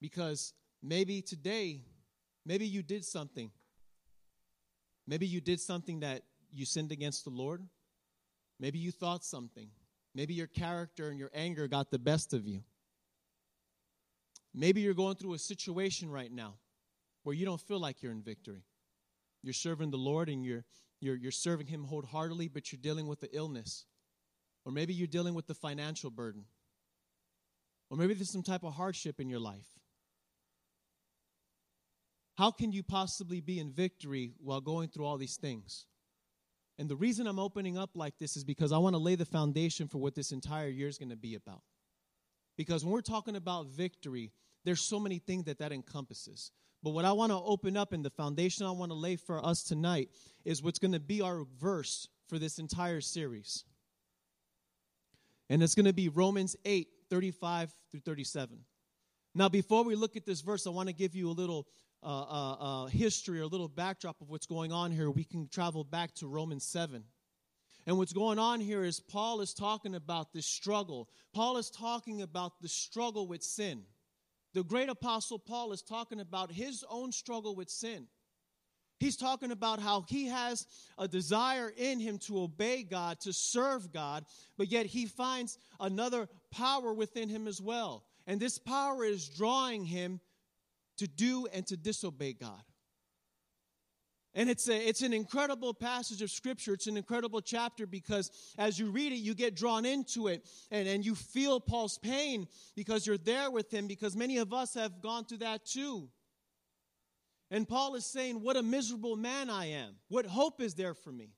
Because maybe today, maybe you did something. Maybe you did something that you sinned against the Lord. Maybe you thought something. Maybe your character and your anger got the best of you. Maybe you're going through a situation right now where you don't feel like you're in victory. You're serving the Lord and you're, you're, you're serving Him wholeheartedly, but you're dealing with the illness. Or maybe you're dealing with the financial burden. Or maybe there's some type of hardship in your life. How can you possibly be in victory while going through all these things? And the reason I'm opening up like this is because I want to lay the foundation for what this entire year is going to be about. Because when we're talking about victory, there's so many things that that encompasses. But what I want to open up and the foundation I want to lay for us tonight is what's going to be our verse for this entire series. And it's going to be Romans 8, 35 through 37. Now, before we look at this verse, I want to give you a little uh, uh, uh, history or a little backdrop of what's going on here. We can travel back to Romans 7. And what's going on here is Paul is talking about this struggle. Paul is talking about the struggle with sin. The great apostle Paul is talking about his own struggle with sin. He's talking about how he has a desire in him to obey God, to serve God, but yet he finds another power within him as well. And this power is drawing him to do and to disobey God. And it's, a, it's an incredible passage of scripture. It's an incredible chapter because as you read it, you get drawn into it and, and you feel Paul's pain because you're there with him, because many of us have gone through that too. And Paul is saying, What a miserable man I am. What hope is there for me?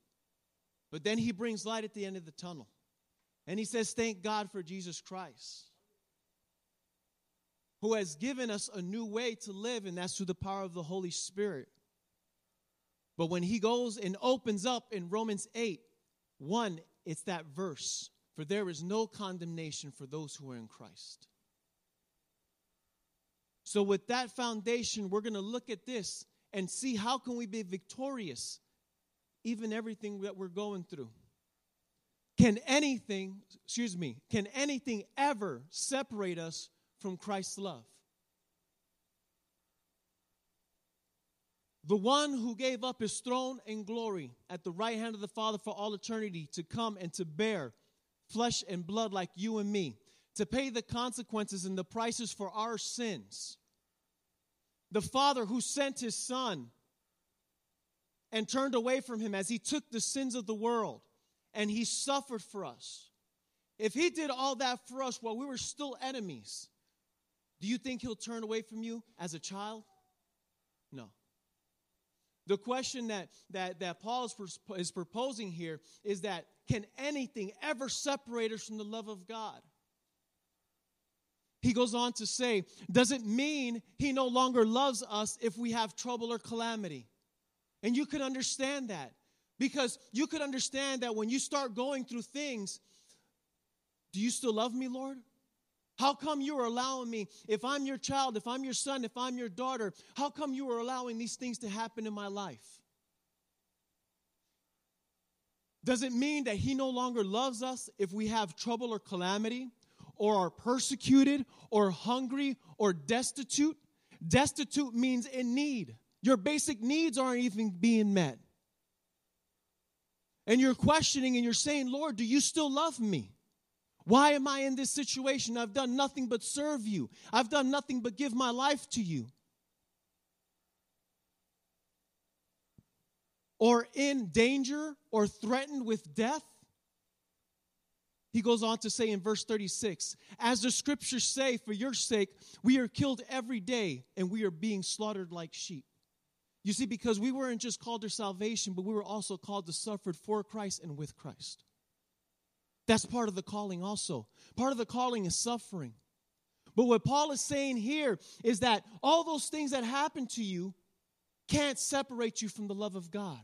But then he brings light at the end of the tunnel. And he says, Thank God for Jesus Christ, who has given us a new way to live, and that's through the power of the Holy Spirit. But when he goes and opens up in Romans 8, 1, it's that verse For there is no condemnation for those who are in Christ. So with that foundation, we're going to look at this and see how can we be victorious even everything that we're going through. Can anything, excuse me, can anything ever separate us from Christ's love? The one who gave up his throne and glory at the right hand of the Father for all eternity to come and to bear flesh and blood like you and me, to pay the consequences and the prices for our sins. The Father who sent his Son and turned away from him as he took the sins of the world and he suffered for us. If he did all that for us while we were still enemies, do you think he'll turn away from you as a child? No. The question that, that, that Paul is, is proposing here is that can anything ever separate us from the love of God? He goes on to say, does it mean he no longer loves us if we have trouble or calamity? And you can understand that because you could understand that when you start going through things, do you still love me, Lord? How come you are allowing me, if I'm your child, if I'm your son, if I'm your daughter, how come you are allowing these things to happen in my life? Does it mean that He no longer loves us if we have trouble or calamity, or are persecuted, or hungry, or destitute? Destitute means in need. Your basic needs aren't even being met. And you're questioning and you're saying, Lord, do you still love me? Why am I in this situation? I've done nothing but serve you. I've done nothing but give my life to you. Or in danger or threatened with death? He goes on to say in verse 36 As the scriptures say, for your sake, we are killed every day and we are being slaughtered like sheep. You see, because we weren't just called to salvation, but we were also called to suffer for Christ and with Christ. That's part of the calling, also. Part of the calling is suffering. But what Paul is saying here is that all those things that happen to you can't separate you from the love of God.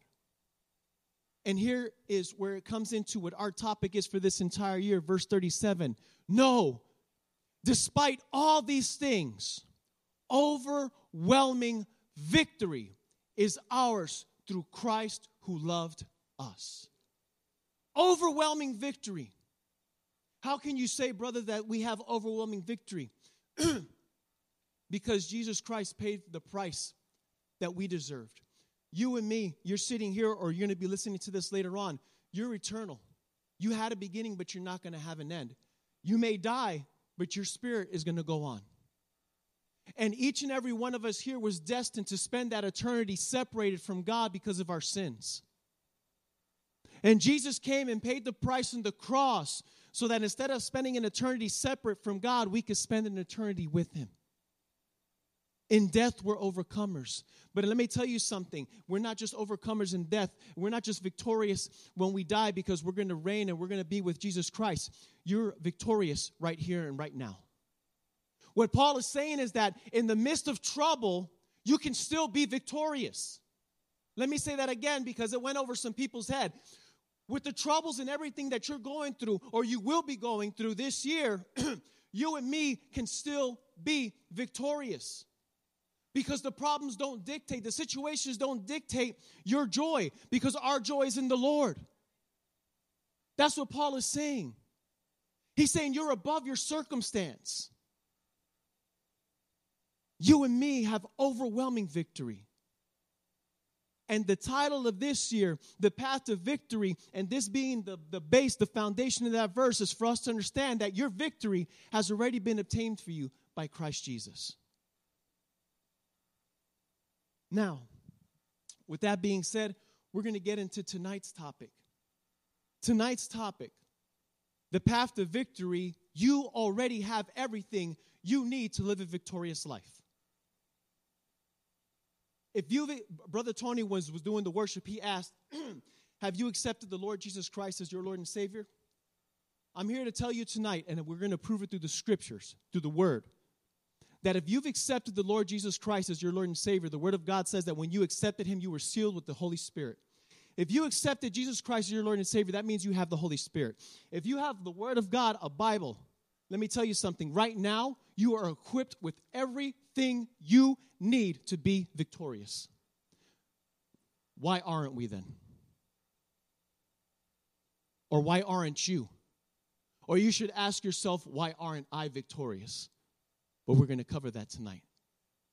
And here is where it comes into what our topic is for this entire year, verse 37. No, despite all these things, overwhelming victory is ours through Christ who loved us. Overwhelming victory. How can you say, brother, that we have overwhelming victory? because Jesus Christ paid the price that we deserved. You and me, you're sitting here or you're going to be listening to this later on. You're eternal. You had a beginning, but you're not going to have an end. You may die, but your spirit is going to go on. And each and every one of us here was destined to spend that eternity separated from God because of our sins. And Jesus came and paid the price on the cross so that instead of spending an eternity separate from God, we could spend an eternity with Him. In death, we're overcomers. But let me tell you something. We're not just overcomers in death. We're not just victorious when we die because we're going to reign and we're going to be with Jesus Christ. You're victorious right here and right now. What Paul is saying is that in the midst of trouble, you can still be victorious. Let me say that again because it went over some people's head. With the troubles and everything that you're going through, or you will be going through this year, you and me can still be victorious because the problems don't dictate, the situations don't dictate your joy because our joy is in the Lord. That's what Paul is saying. He's saying you're above your circumstance. You and me have overwhelming victory. And the title of this year, The Path to Victory, and this being the, the base, the foundation of that verse, is for us to understand that your victory has already been obtained for you by Christ Jesus. Now, with that being said, we're going to get into tonight's topic. Tonight's topic, the path to victory, you already have everything you need to live a victorious life. If you, Brother Tony was, was doing the worship, he asked, Have you accepted the Lord Jesus Christ as your Lord and Savior? I'm here to tell you tonight, and we're going to prove it through the scriptures, through the word that if you've accepted the Lord Jesus Christ as your Lord and Savior, the Word of God says that when you accepted Him, you were sealed with the Holy Spirit. If you accepted Jesus Christ as your Lord and Savior, that means you have the Holy Spirit. If you have the Word of God, a Bible, let me tell you something. Right now, you are equipped with everything you need to be victorious. Why aren't we then? Or why aren't you? Or you should ask yourself, why aren't I victorious? But we're going to cover that tonight.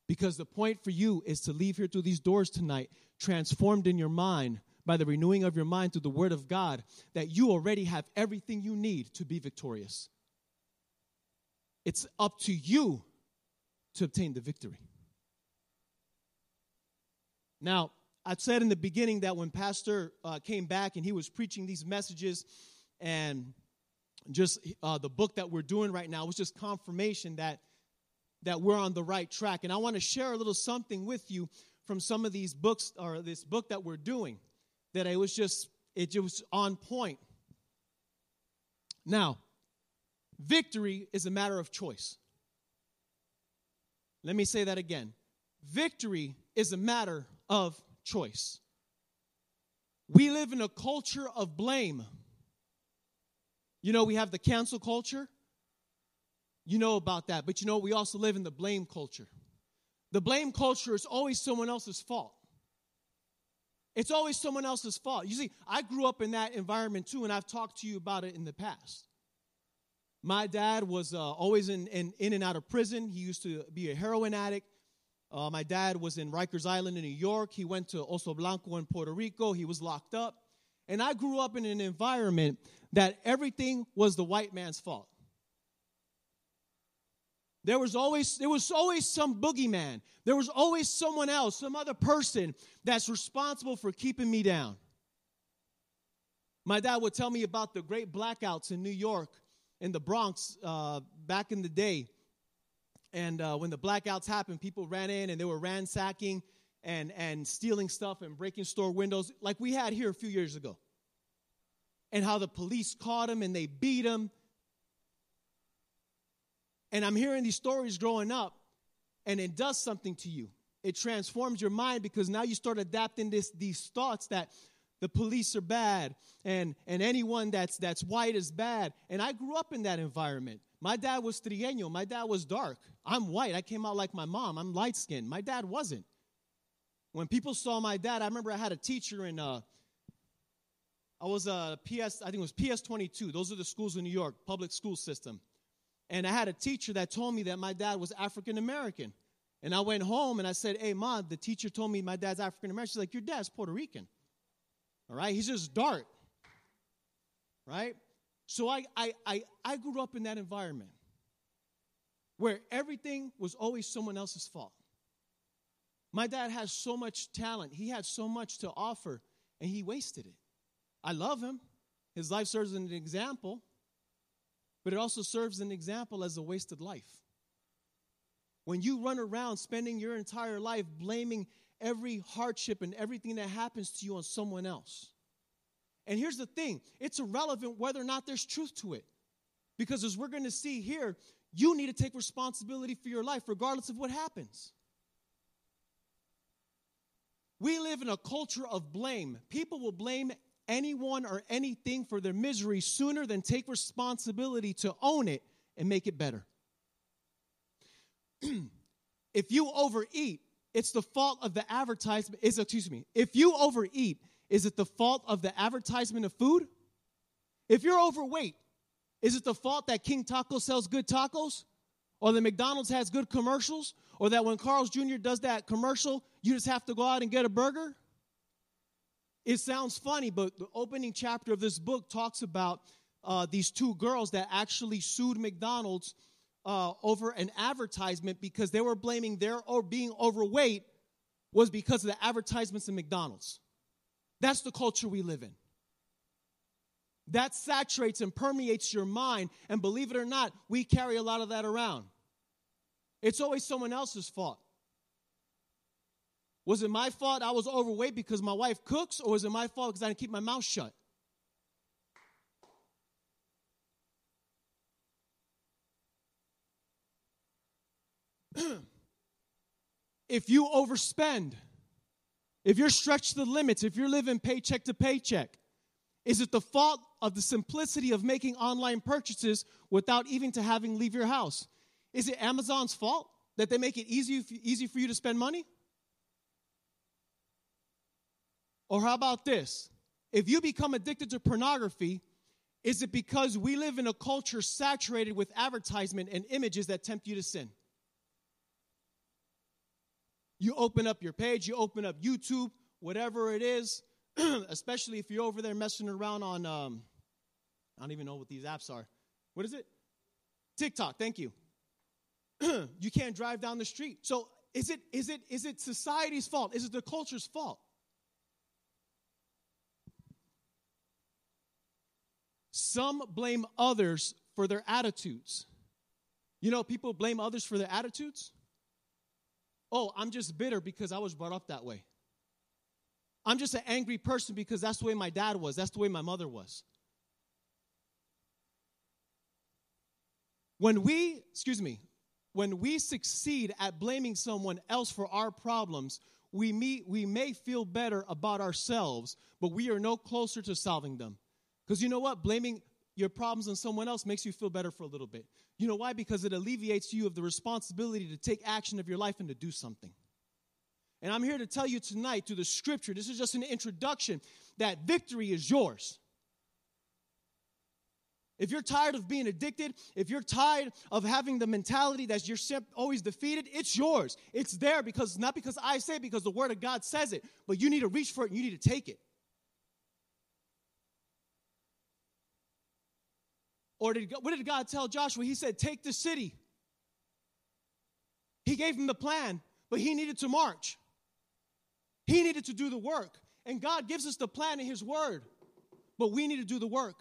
Because the point for you is to leave here through these doors tonight, transformed in your mind by the renewing of your mind through the Word of God, that you already have everything you need to be victorious. It's up to you to obtain the victory. Now, I said in the beginning that when Pastor uh, came back and he was preaching these messages, and just uh, the book that we're doing right now was just confirmation that that we're on the right track. And I want to share a little something with you from some of these books or this book that we're doing that it was just it was on point. Now, victory is a matter of choice. Let me say that again. Victory is a matter of choice. We live in a culture of blame. You know, we have the cancel culture. You know about that. But you know, we also live in the blame culture. The blame culture is always someone else's fault. It's always someone else's fault. You see, I grew up in that environment too, and I've talked to you about it in the past. My dad was uh, always in, in, in and out of prison. He used to be a heroin addict. Uh, my dad was in Rikers Island in New York. He went to Oso Blanco in Puerto Rico. He was locked up. And I grew up in an environment that everything was the white man's fault. There was always there was always some boogeyman. There was always someone else, some other person that's responsible for keeping me down. My dad would tell me about the great blackouts in New York, in the Bronx, uh, back in the day. And uh, when the blackouts happened, people ran in and they were ransacking and, and stealing stuff and breaking store windows, like we had here a few years ago. And how the police caught them and they beat them and I'm hearing these stories growing up, and it does something to you. It transforms your mind because now you start adapting this, these thoughts that the police are bad and, and anyone that's, that's white is bad. And I grew up in that environment. My dad was trigueño. My dad was dark. I'm white. I came out like my mom. I'm light skinned. My dad wasn't. When people saw my dad, I remember I had a teacher in, uh, I was a PS, I think it was PS 22. Those are the schools in New York, public school system. And I had a teacher that told me that my dad was African American. And I went home and I said, Hey, mom, the teacher told me my dad's African American. She's like, Your dad's Puerto Rican. All right? He's just dark. Right? So I, I, I, I grew up in that environment where everything was always someone else's fault. My dad has so much talent, he had so much to offer, and he wasted it. I love him. His life serves as an example, but it also serves an example as a wasted life. When you run around spending your entire life blaming every hardship and everything that happens to you on someone else. And here's the thing it's irrelevant whether or not there's truth to it. Because as we're going to see here, you need to take responsibility for your life, regardless of what happens. We live in a culture of blame. People will blame anyone or anything for their misery sooner than take responsibility to own it and make it better. if you overeat, it's the fault of the advertisement. Is excuse me. If you overeat, is it the fault of the advertisement of food? If you're overweight, is it the fault that King Taco sells good tacos? Or that McDonald's has good commercials? Or that when Carl's Jr. does that commercial, you just have to go out and get a burger? It sounds funny, but the opening chapter of this book talks about uh, these two girls that actually sued McDonald's uh, over an advertisement because they were blaming their or being overweight was because of the advertisements in McDonald's. That's the culture we live in. That saturates and permeates your mind, and believe it or not, we carry a lot of that around. It's always someone else's fault. Was it my fault I was overweight because my wife cooks, or was it my fault because I didn't keep my mouth shut? if you overspend, if you're stretched to the limits, if you're living paycheck to paycheck, is it the fault of the simplicity of making online purchases without even to having leave your house? Is it Amazon's fault that they make it easy, easy for you to spend money? Or how about this? If you become addicted to pornography, is it because we live in a culture saturated with advertisement and images that tempt you to sin? You open up your page, you open up YouTube, whatever it is, especially if you're over there messing around on, um, I don't even know what these apps are. What is it? TikTok, thank you. you can't drive down the street. So is it, is, it, is it society's fault? Is it the culture's fault? Some blame others for their attitudes. You know, people blame others for their attitudes. Oh, I'm just bitter because I was brought up that way. I'm just an angry person because that's the way my dad was, that's the way my mother was. When we, excuse me, when we succeed at blaming someone else for our problems, we, meet, we may feel better about ourselves, but we are no closer to solving them. Because you know what? Blaming your problems on someone else makes you feel better for a little bit. You know why? Because it alleviates you of the responsibility to take action of your life and to do something. And I'm here to tell you tonight through the scripture, this is just an introduction, that victory is yours. If you're tired of being addicted, if you're tired of having the mentality that you're always defeated, it's yours. It's there because not because I say it, because the word of God says it, but you need to reach for it and you need to take it. Or did, what did God tell Joshua? He said, Take the city. He gave him the plan, but he needed to march. He needed to do the work. And God gives us the plan in His Word, but we need to do the work.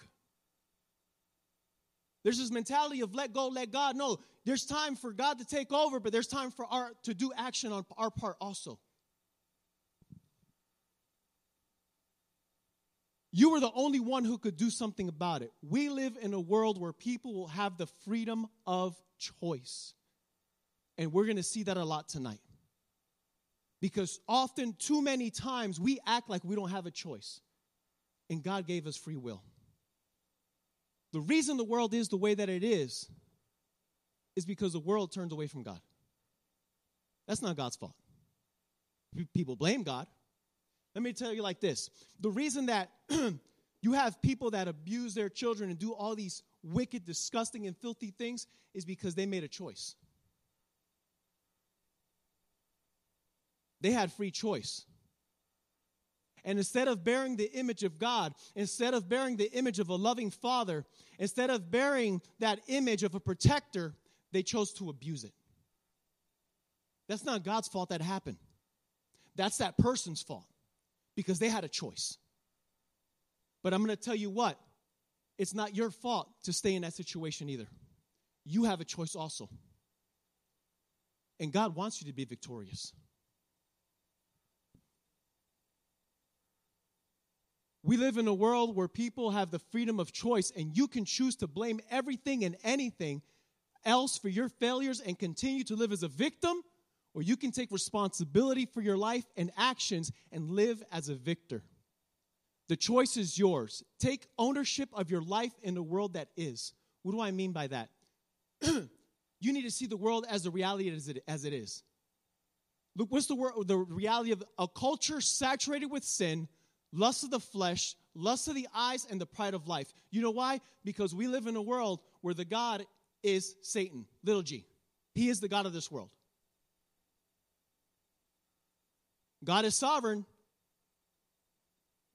There's this mentality of let go, let God. No, there's time for God to take over, but there's time for our to do action on our part also. You were the only one who could do something about it. We live in a world where people will have the freedom of choice. And we're going to see that a lot tonight. Because often, too many times, we act like we don't have a choice. And God gave us free will. The reason the world is the way that it is is because the world turns away from God. That's not God's fault. People blame God, let me tell you like this the reason that you have people that abuse their children and do all these wicked, disgusting, and filthy things is because they made a choice. They had free choice. And instead of bearing the image of God, instead of bearing the image of a loving father, instead of bearing that image of a protector, they chose to abuse it. That's not God's fault that happened. That's that person's fault because they had a choice. But I'm going to tell you what, it's not your fault to stay in that situation either. You have a choice also. And God wants you to be victorious. We live in a world where people have the freedom of choice, and you can choose to blame everything and anything else for your failures and continue to live as a victim, or you can take responsibility for your life and actions and live as a victor. The choice is yours. Take ownership of your life in the world that is. What do I mean by that? you need to see the world as the reality as it, as it is. Look, what's the, word, the reality of a culture saturated with sin, lust of the flesh, lust of the eyes, and the pride of life. You know why? Because we live in a world where the God is Satan, little g. He is the God of this world. God is sovereign,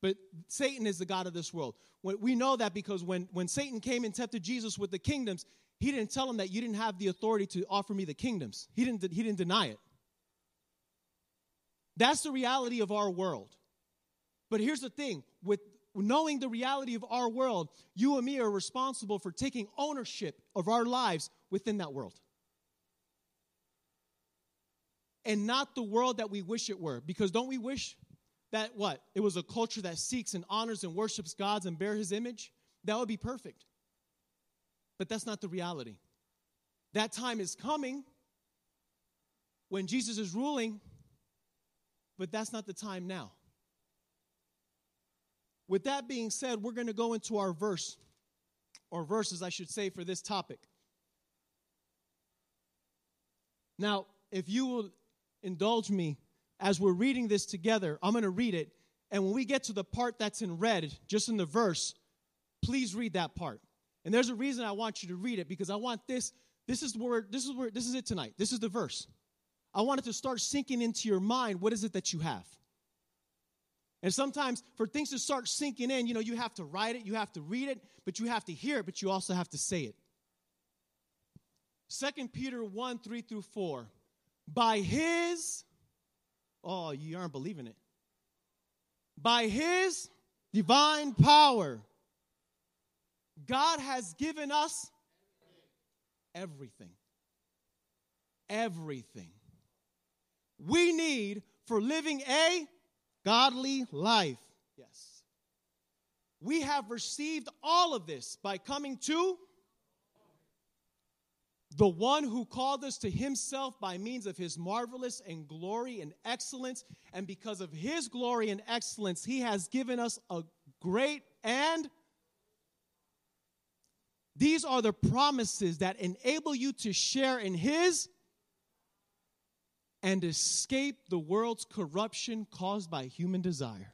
but Satan is the God of this world. We know that because when, when Satan came and tempted Jesus with the kingdoms, he didn't tell him that you didn't have the authority to offer me the kingdoms. He didn't, he didn't deny it. That's the reality of our world. But here's the thing with knowing the reality of our world, you and me are responsible for taking ownership of our lives within that world. And not the world that we wish it were. Because don't we wish that what? It was a culture that seeks and honors and worships gods and bear his image? That would be perfect. But that's not the reality. That time is coming when Jesus is ruling, but that's not the time now. With that being said, we're going to go into our verse, or verses, I should say, for this topic. Now, if you will indulge me as we're reading this together, I'm going to read it. And when we get to the part that's in red, just in the verse, please read that part. And there's a reason I want you to read it because I want this. This is where this is where this is it tonight. This is the verse. I want it to start sinking into your mind. What is it that you have? And sometimes for things to start sinking in, you know, you have to write it, you have to read it, but you have to hear it, but you also have to say it. Second Peter 1 3 through 4. By his, oh, you aren't believing it. By his divine power, God has given us everything. Everything. We need for living a godly life. Yes. We have received all of this by coming to the one who called us to himself by means of his marvelous and glory and excellence. And because of his glory and excellence, he has given us a great and these are the promises that enable you to share in his and escape the world's corruption caused by human desire.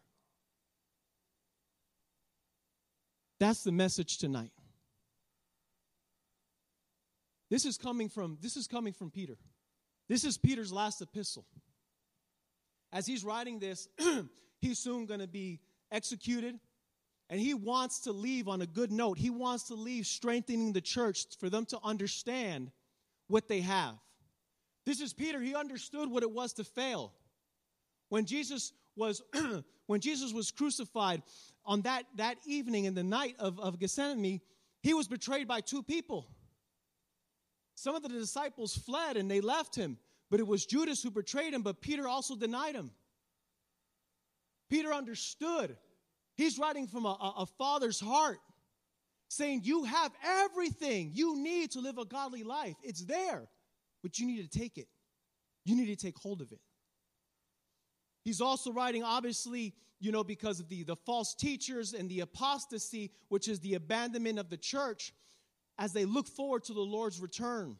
That's the message tonight. This is coming from this is coming from Peter. This is Peter's last epistle. As he's writing this, he's soon going to be executed and he wants to leave on a good note. He wants to leave strengthening the church for them to understand what they have. This is Peter. He understood what it was to fail. When Jesus was when Jesus was crucified on that, that evening in the night of, of Gethsemane, he was betrayed by two people. Some of the disciples fled and they left him, but it was Judas who betrayed him, but Peter also denied him. Peter understood. He's writing from a, a father's heart, saying, You have everything you need to live a godly life. It's there but you need to take it. You need to take hold of it. He's also writing, obviously, you know, because of the, the false teachers and the apostasy, which is the abandonment of the church, as they look forward to the Lord's return.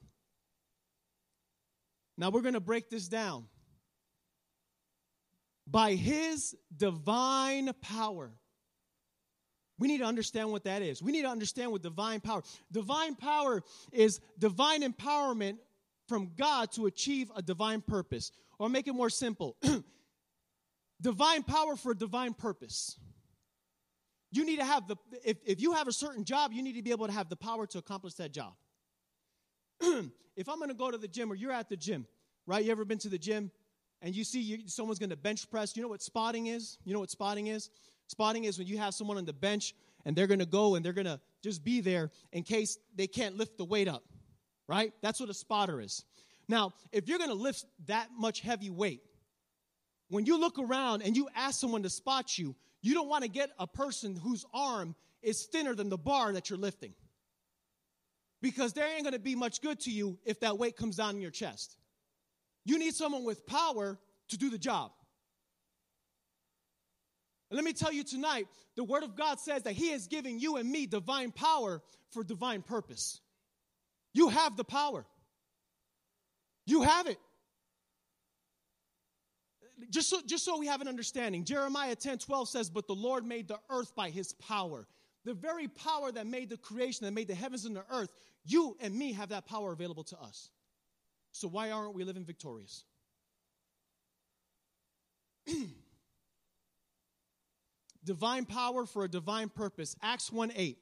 Now we're going to break this down. By his divine power. We need to understand what that is. We need to understand what divine power. Divine power is divine empowerment from God to achieve a divine purpose. Or make it more simple divine power for a divine purpose. You need to have the, if, if you have a certain job, you need to be able to have the power to accomplish that job. if I'm gonna go to the gym or you're at the gym, right? You ever been to the gym and you see you, someone's gonna bench press? You know what spotting is? You know what spotting is? Spotting is when you have someone on the bench and they're gonna go and they're gonna just be there in case they can't lift the weight up, right? That's what a spotter is. Now, if you're gonna lift that much heavy weight, when you look around and you ask someone to spot you, you don't want to get a person whose arm is thinner than the bar that you're lifting. Because there ain't going to be much good to you if that weight comes down in your chest. You need someone with power to do the job. And let me tell you tonight, the Word of God says that He is giving you and me divine power for divine purpose. You have the power. You have it just so, just so we have an understanding, Jeremiah 10 12 says, But the Lord made the earth by his power. The very power that made the creation, that made the heavens and the earth, you and me have that power available to us. So why aren't we living victorious? divine power for a divine purpose. Acts 1 8.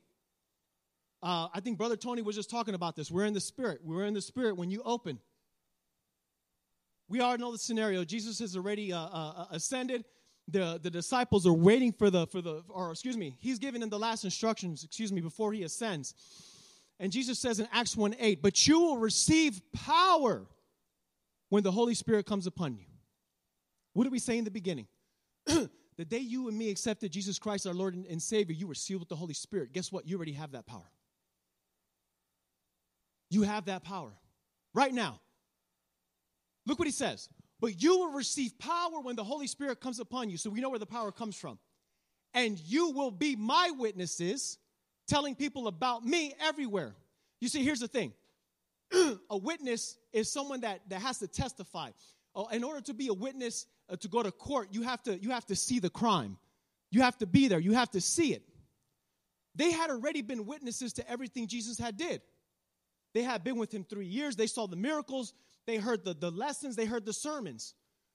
Uh, I think Brother Tony was just talking about this. We're in the Spirit. We're in the Spirit when you open. We already know the scenario. Jesus has already uh, uh, uh, ascended. The, the disciples are waiting for the, for the, or excuse me, he's giving them the last instructions, excuse me, before he ascends. And Jesus says in Acts 1 8, but you will receive power when the Holy Spirit comes upon you. What did we say in the beginning? the day you and me accepted Jesus Christ, our Lord and Savior, you were sealed with the Holy Spirit. Guess what? You already have that power. You have that power right now. Look what he says. But you will receive power when the Holy Spirit comes upon you. So we know where the power comes from. And you will be my witnesses, telling people about me everywhere. You see, here's the thing a witness is someone that, that has to testify. Oh, in order to be a witness, uh, to go to court, you have to, you have to see the crime. You have to be there. You have to see it. They had already been witnesses to everything Jesus had did. They had been with him three years. They saw the miracles. They heard the, the lessons, they heard the sermons.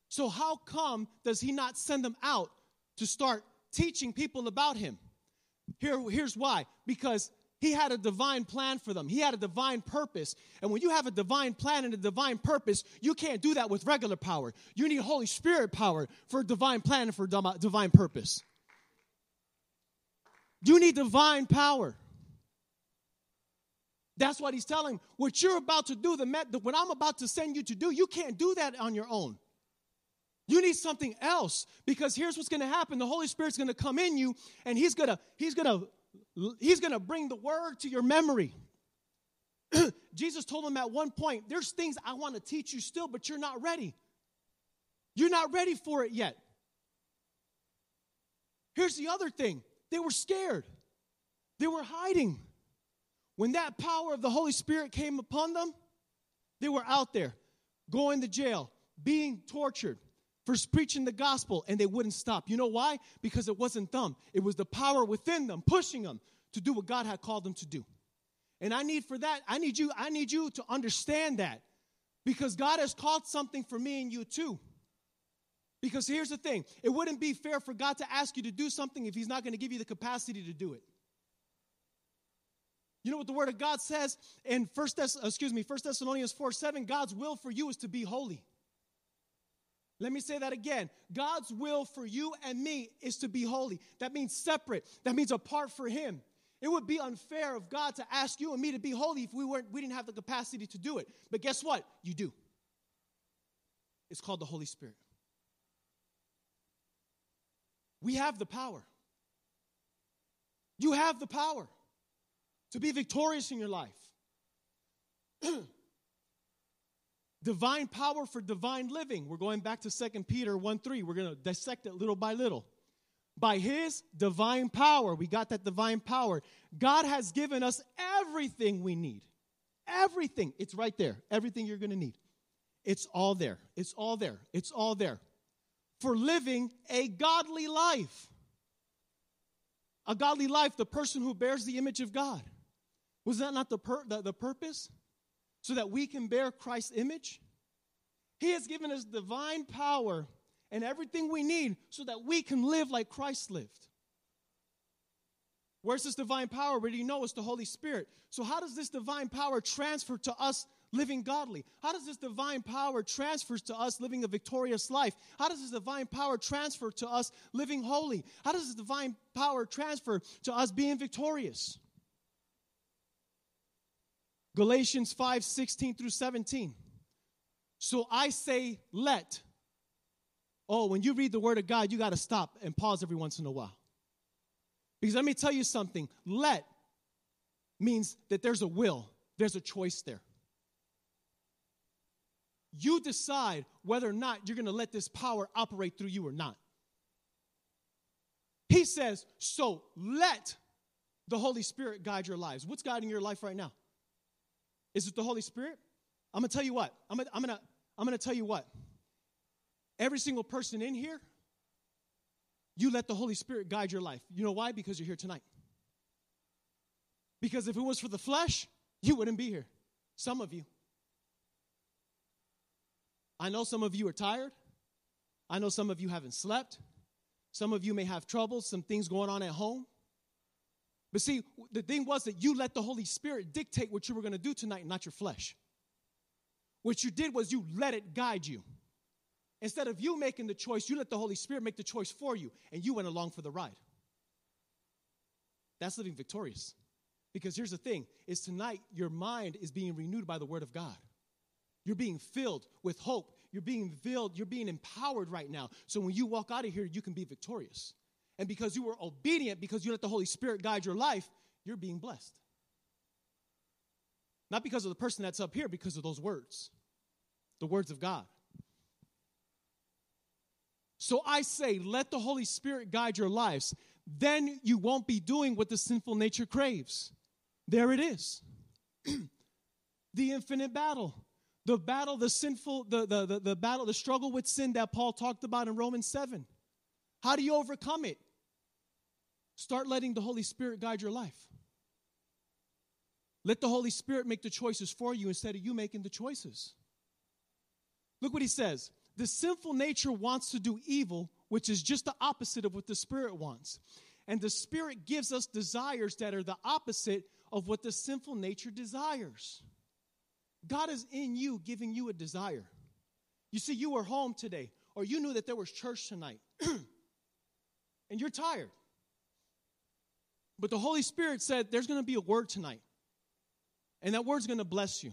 So, how come does he not send them out to start teaching people about him? Here, here's why because he had a divine plan for them. He had a divine purpose. And when you have a divine plan and a divine purpose, you can't do that with regular power. You need Holy Spirit power for a divine plan and for divine purpose. You need divine power. That's what he's telling. What you're about to do, the, met, the what I'm about to send you to do, you can't do that on your own. You need something else because here's what's going to happen. The Holy Spirit's going to come in you and he's going to he's going to he's going to bring the word to your memory. Jesus told him at one point, there's things I want to teach you still, but you're not ready. You're not ready for it yet. Here's the other thing. They were scared. They were hiding. When that power of the Holy Spirit came upon them, they were out there going to jail, being tortured for preaching the gospel, and they wouldn't stop. You know why? Because it wasn't them, it was the power within them pushing them to do what God had called them to do. And I need for that, I need you, I need you to understand that. Because God has called something for me and you too. Because here's the thing it wouldn't be fair for God to ask you to do something if He's not going to give you the capacity to do it. You know what the word of God says in First Thess- excuse me, First Thessalonians 4 7, God's will for you is to be holy. Let me say that again. God's will for you and me is to be holy. That means separate. That means apart for him. It would be unfair of God to ask you and me to be holy if we weren't we didn't have the capacity to do it. But guess what? You do. It's called the Holy Spirit. We have the power. You have the power to be victorious in your life. divine power for divine living. We're going back to 2 Peter 1 3. We're going to dissect it little by little. By his divine power, we got that divine power. God has given us everything we need. Everything. It's right there. Everything you're going to need. It's all there. It's all there. It's all there. For living a godly life. A godly life, the person who bears the image of God. Was that not the, pur- the, the purpose? so that we can bear Christ's image. He has given us divine power and everything we need so that we can live like Christ lived. Where's this divine power? Where do you know it's the Holy Spirit? So, how does this divine power transfer to us living godly? How does this divine power transfer to us living a victorious life? How does this divine power transfer to us living holy? How does this divine power transfer to us being victorious? Galatians 5 16 through 17. So I say, let. Oh, when you read the word of God, you got to stop and pause every once in a while. Because let me tell you something let means that there's a will, there's a choice there. You decide whether or not you're going to let this power operate through you or not. He says, so let the Holy Spirit guide your lives. What's guiding your life right now? Is it the Holy Spirit? I'm gonna tell you what. I'm gonna, I'm gonna, I'm gonna tell you what. Every single person in here, you let the Holy Spirit guide your life. You know why? Because you're here tonight. Because if it was for the flesh, you wouldn't be here. Some of you. I know some of you are tired. I know some of you haven't slept. Some of you may have trouble, some things going on at home. But see, the thing was that you let the Holy Spirit dictate what you were going to do tonight, not your flesh. What you did was you let it guide you. Instead of you making the choice, you let the Holy Spirit make the choice for you, and you went along for the ride. That's living victorious. Because here's the thing is tonight your mind is being renewed by the word of God. You're being filled with hope. You're being filled, you're being empowered right now. So when you walk out of here, you can be victorious. And because you were obedient, because you let the Holy Spirit guide your life, you're being blessed. Not because of the person that's up here, because of those words, the words of God. So I say, let the Holy Spirit guide your lives. Then you won't be doing what the sinful nature craves. There it is. the infinite battle. The battle, the sinful, the, the, the, the battle, the struggle with sin that Paul talked about in Romans 7. How do you overcome it? Start letting the Holy Spirit guide your life. Let the Holy Spirit make the choices for you instead of you making the choices. Look what he says. The sinful nature wants to do evil, which is just the opposite of what the Spirit wants. And the Spirit gives us desires that are the opposite of what the sinful nature desires. God is in you, giving you a desire. You see, you were home today, or you knew that there was church tonight, and you're tired. But the Holy Spirit said there's going to be a word tonight. And that word's going to bless you.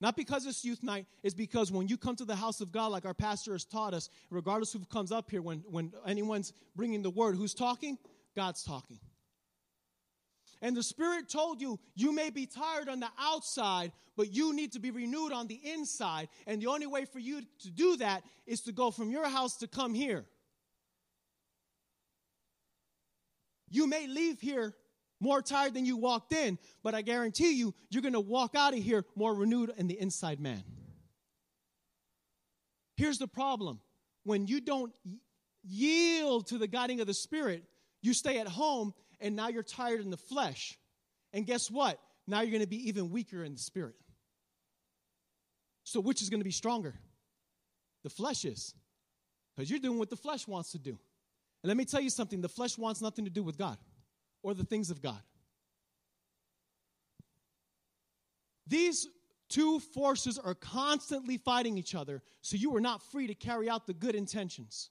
Not because it's youth night, it's because when you come to the house of God, like our pastor has taught us, regardless who comes up here, when, when anyone's bringing the word, who's talking? God's talking. And the Spirit told you, you may be tired on the outside, but you need to be renewed on the inside. And the only way for you to do that is to go from your house to come here. You may leave here more tired than you walked in, but I guarantee you, you're going to walk out of here more renewed in the inside man. Here's the problem when you don't yield to the guiding of the Spirit, you stay at home and now you're tired in the flesh. And guess what? Now you're going to be even weaker in the spirit. So, which is going to be stronger? The flesh is. Because you're doing what the flesh wants to do. And let me tell you something the flesh wants nothing to do with God or the things of God. These two forces are constantly fighting each other, so you are not free to carry out the good intentions.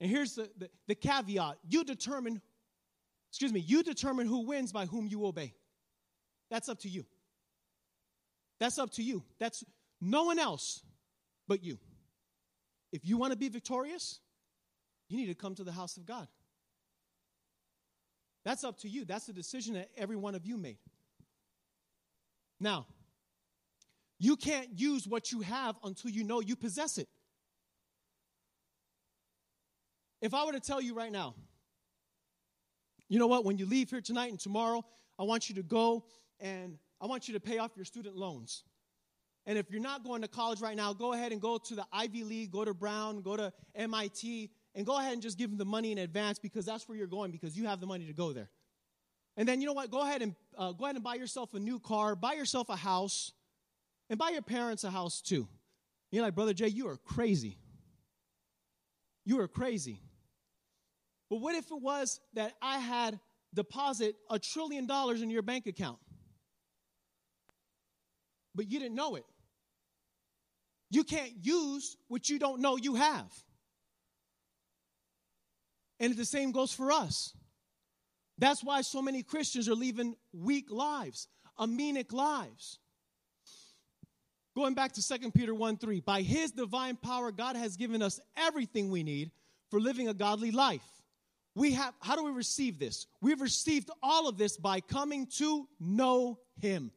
And here's the, the, the caveat you determine, excuse me, you determine who wins by whom you obey. That's up to you. That's up to you. That's no one else but you. If you want to be victorious, you need to come to the house of God. That's up to you. That's the decision that every one of you made. Now, you can't use what you have until you know you possess it. If I were to tell you right now, you know what, when you leave here tonight and tomorrow, I want you to go and I want you to pay off your student loans. And if you're not going to college right now, go ahead and go to the Ivy League, go to Brown, go to MIT, and go ahead and just give them the money in advance because that's where you're going because you have the money to go there. And then you know what? Go ahead and uh, go ahead and buy yourself a new car, buy yourself a house, and buy your parents a house too. You're like, Brother Jay, you are crazy. You are crazy. But what if it was that I had deposit a trillion dollars in your bank account? But you didn't know it. You can't use what you don't know you have. And the same goes for us. That's why so many Christians are living weak lives, anemic lives. Going back to 2 Peter 1 3, by his divine power, God has given us everything we need for living a godly life. We have, how do we receive this? We've received all of this by coming to know him.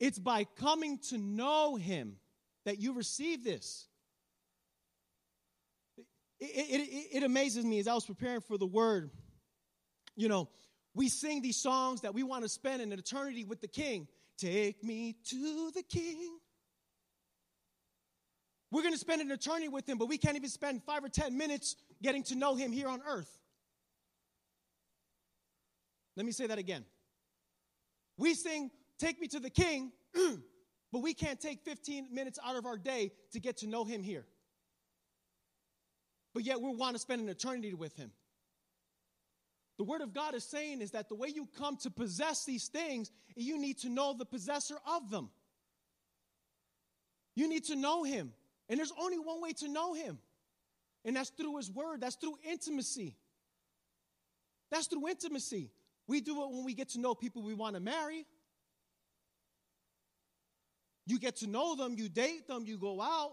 It's by coming to know him that you receive this. It, it, it, amazes me as I was preparing for the word you know, we sing these songs that we want to spend an eternity with the king. Take me to the king. We're going to spend an eternity with him, but we can't even spend five or 10 minutes getting to know him here on earth. Let me say that again. We sing, Take Me to the King, but we can't take 15 minutes out of our day to get to know him here. But yet we want to spend an eternity with him. The Word of God is saying is that the way you come to possess these things, you need to know the possessor of them. You need to know Him. And there's only one way to know Him, and that's through His Word, that's through intimacy. That's through intimacy. We do it when we get to know people we want to marry. You get to know them, you date them, you go out,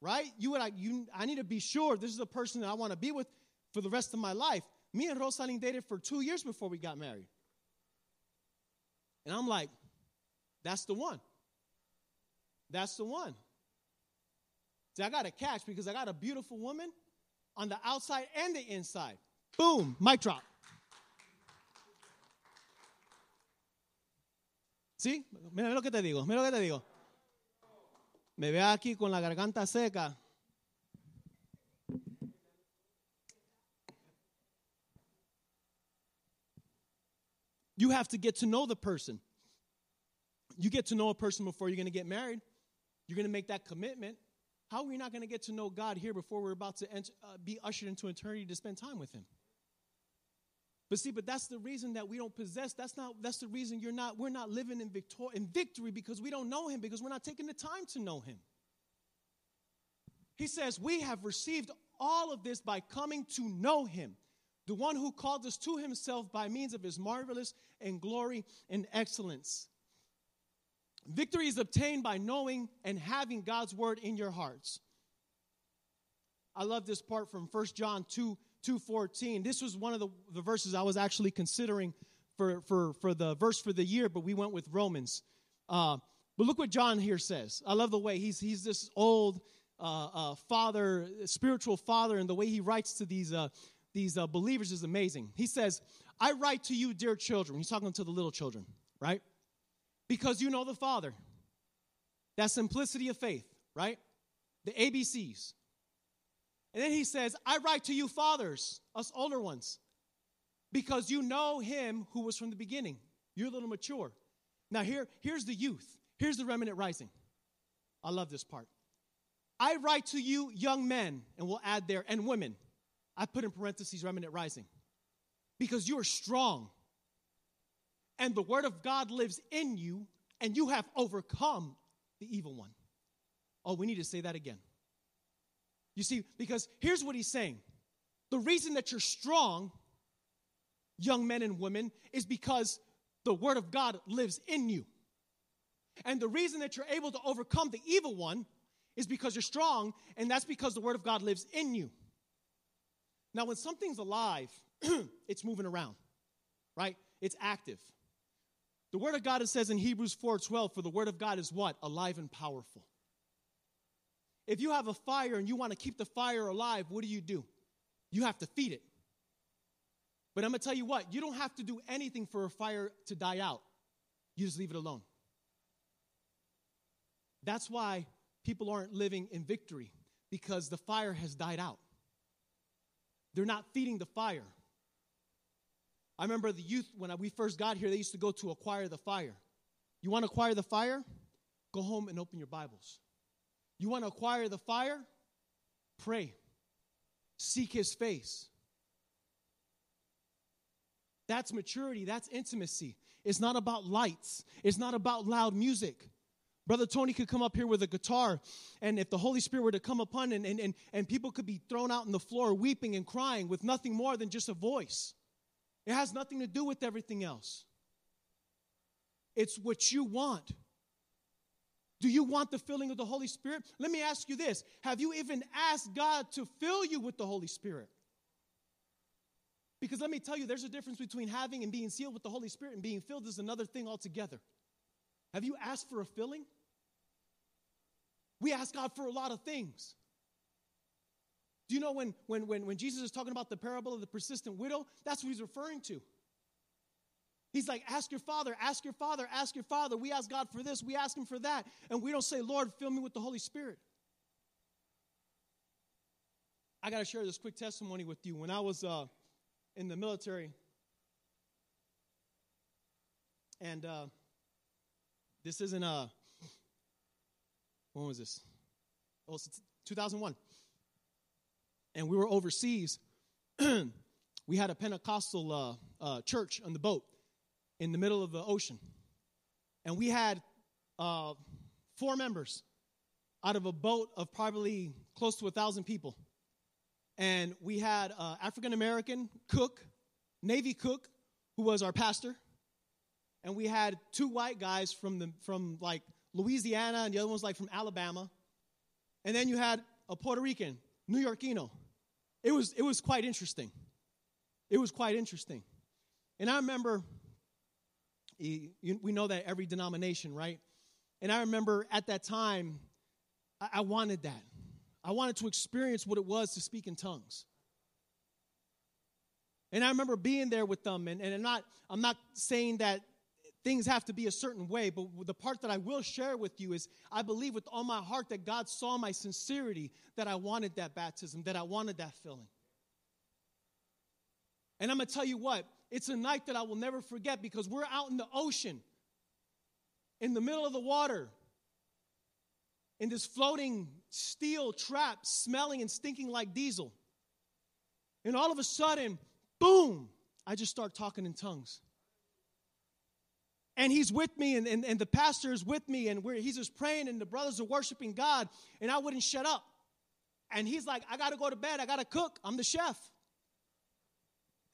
right? You would like you. I need to be sure this is the person that I want to be with for the rest of my life. Me and Rosalind dated for two years before we got married. And I'm like, that's the one. That's the one. See, I got a catch because I got a beautiful woman on the outside and the inside. Boom, mic drop. Mira, mira lo que te digo, mira lo que te digo. Me aquí con la garganta seca. You have to get to know the person. You get to know a person before you're going to get married. You're going to make that commitment. How are we not going to get to know God here before we're about to enter, uh, be ushered into eternity to spend time with Him? But see, but that's the reason that we don't possess. That's not. That's the reason you're not. We're not living in victor in victory because we don't know Him because we're not taking the time to know Him. He says we have received all of this by coming to know Him the one who called us to himself by means of his marvelous and glory and excellence. Victory is obtained by knowing and having God's word in your hearts. I love this part from 1 John 2 2:14. This was one of the, the verses I was actually considering for, for, for the verse for the year, but we went with Romans. Uh, but look what John here says. I love the way he's, he's this old uh, uh, father, spiritual father, and the way he writes to these, uh, these uh, believers is amazing. He says, I write to you, dear children. He's talking to the little children, right? Because you know the Father. That simplicity of faith, right? The ABCs. And then he says, I write to you, fathers, us older ones, because you know him who was from the beginning. You're a little mature. Now, here, here's the youth. Here's the remnant rising. I love this part. I write to you, young men, and we'll add there, and women. I put in parentheses remnant rising because you are strong and the word of God lives in you and you have overcome the evil one. Oh, we need to say that again. You see, because here's what he's saying the reason that you're strong, young men and women, is because the word of God lives in you. And the reason that you're able to overcome the evil one is because you're strong, and that's because the word of God lives in you. Now, when something's alive, it's moving around, right? It's active. The word of God it says in Hebrews 4:12, for the word of God is what? Alive and powerful. If you have a fire and you want to keep the fire alive, what do you do? You have to feed it. But I'm going to tell you what, you don't have to do anything for a fire to die out. You just leave it alone. That's why people aren't living in victory because the fire has died out. They're not feeding the fire. I remember the youth when we first got here, they used to go to acquire the fire. You want to acquire the fire? Go home and open your Bibles. You want to acquire the fire? Pray. Seek his face. That's maturity, that's intimacy. It's not about lights, it's not about loud music. Brother Tony could come up here with a guitar, and if the Holy Spirit were to come upon and, and, and, and people could be thrown out on the floor weeping and crying with nothing more than just a voice. It has nothing to do with everything else. It's what you want. Do you want the filling of the Holy Spirit? Let me ask you this Have you even asked God to fill you with the Holy Spirit? Because let me tell you, there's a difference between having and being sealed with the Holy Spirit and being filled is another thing altogether. Have you asked for a filling? We ask God for a lot of things. Do you know when, when, when, when Jesus is talking about the parable of the persistent widow? That's what he's referring to. He's like, ask your father, ask your father, ask your father. We ask God for this, we ask him for that. And we don't say, Lord, fill me with the Holy Spirit. I got to share this quick testimony with you. When I was uh, in the military, and uh, this isn't a, uh, when was this? Oh, it's 2001 and we were overseas, we had a Pentecostal uh, uh, church on the boat in the middle of the ocean. And we had uh, four members out of a boat of probably close to a thousand people. And we had African American cook, Navy cook, who was our pastor. And we had two white guys from the from like Louisiana, and the other one's like from Alabama. And then you had a Puerto Rican, New Yorkino it was, it was quite interesting. It was quite interesting. And I remember, we know that every denomination, right? And I remember at that time, I wanted that. I wanted to experience what it was to speak in tongues. And I remember being there with them, and, and I'm, not, I'm not saying that things have to be a certain way, but the part that I will share with you is I believe with all my heart that God saw my sincerity, that I wanted that baptism, that I wanted that filling. And I'm going to tell you what, it's a night that I will never forget because we're out in the ocean, in the middle of the water, in this floating steel trap, smelling and stinking like diesel. And all of a sudden, boom, I just start talking in tongues. And he's with me and, and, and the pastor is with me and we're, he's just praying and the brothers are worshiping god and i wouldn't shut up. And he's like i gotta go to bed. I gotta cook. I'm the chef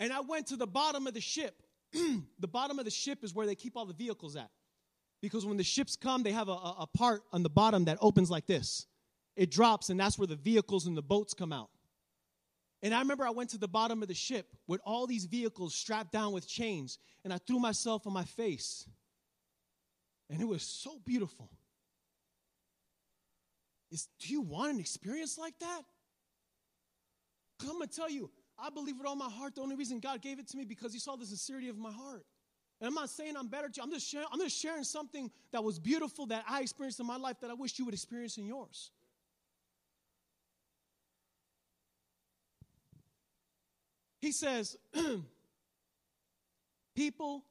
and i went to the bottom of the ship the bottom of the ship is where they keep all the vehicles at because when the ships come they have a, a part on the bottom that opens like this it drops and that's where the vehicles and the boats come out and I remember I went to the bottom of the ship with all these vehicles strapped down with chains, and I threw myself on my face. And it was so beautiful. Do you want an experience like that? I'm gonna tell you, I believe with all my heart. The only reason God gave it to me because He saw the sincerity of my heart. And I'm not saying I'm better. To I'm just sharing, I'm just sharing something that was beautiful that I experienced in my life that I wish you would experience in yours. He says, People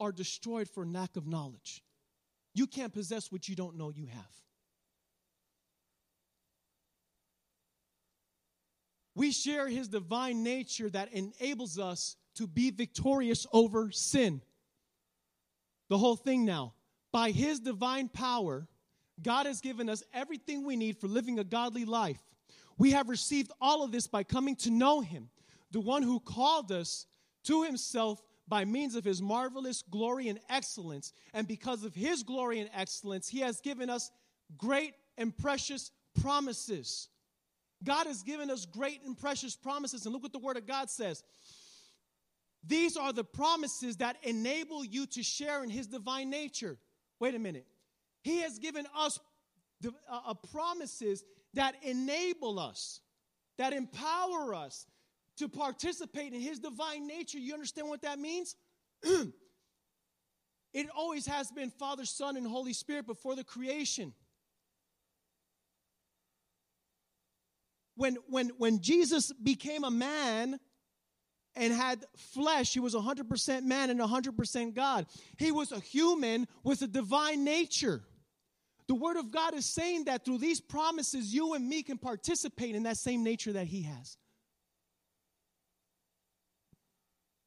are destroyed for lack of knowledge. You can't possess what you don't know you have. We share his divine nature that enables us to be victorious over sin. The whole thing now. By his divine power, God has given us everything we need for living a godly life. We have received all of this by coming to know him the one who called us to himself by means of his marvelous glory and excellence. And because of his glory and excellence, he has given us great and precious promises. God has given us great and precious promises. And look what the word of God says. These are the promises that enable you to share in his divine nature. Wait a minute. He has given us the, uh, uh promises that enable us, that empower us, to participate in his divine nature. You understand what that means? it always has been Father, Son, and Holy Spirit before the creation. When, when, when Jesus became a man and had flesh. He was 100% man and 100% God. He was a human with a divine nature. The Word of God is saying that through these promises, you and me can participate in that same nature that He has.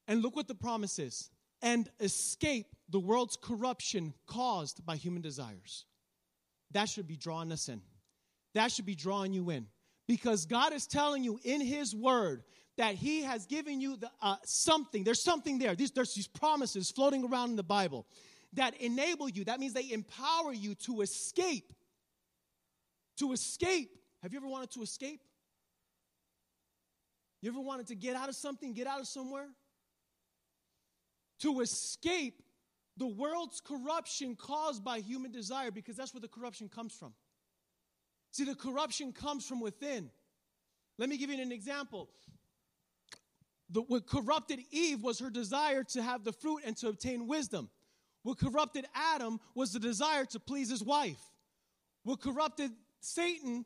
And look what the promise is and escape the world's corruption caused by human desires. That should be drawing us in. That should be drawing you in. Because God is telling you in His Word that He has given you the, uh, something. There's something there. These, there's these promises floating around in the Bible that enable you. That means they empower you to escape. To escape. Have you ever wanted to escape? You ever wanted to get out of something, get out of somewhere? To escape the world's corruption caused by human desire, because that's where the corruption comes from. See, the corruption comes from within. Let me give you an example. The, what corrupted Eve was her desire to have the fruit and to obtain wisdom. What corrupted Adam was the desire to please his wife. What corrupted Satan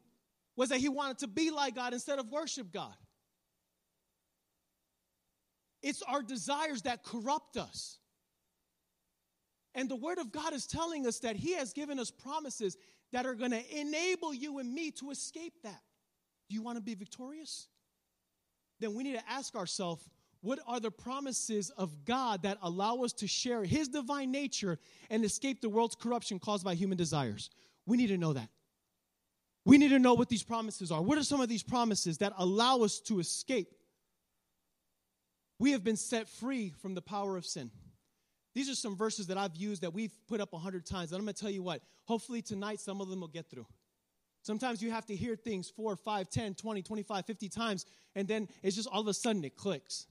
was that he wanted to be like God instead of worship God. It's our desires that corrupt us. And the Word of God is telling us that He has given us promises that are going to enable you and me to escape that. Do you want to be victorious? Then we need to ask ourselves what are the promises of God that allow us to share His divine nature and escape the world's corruption caused by human desires? We need to know that. We need to know what these promises are. What are some of these promises that allow us to escape? We have been set free from the power of sin. These are some verses that I've used that we've put up a hundred times. And I'm going to tell you what, hopefully tonight some of them will get through. Sometimes you have to hear things 4, 5, 10, 20, 25, 50 times, and then it's just all of a sudden it clicks.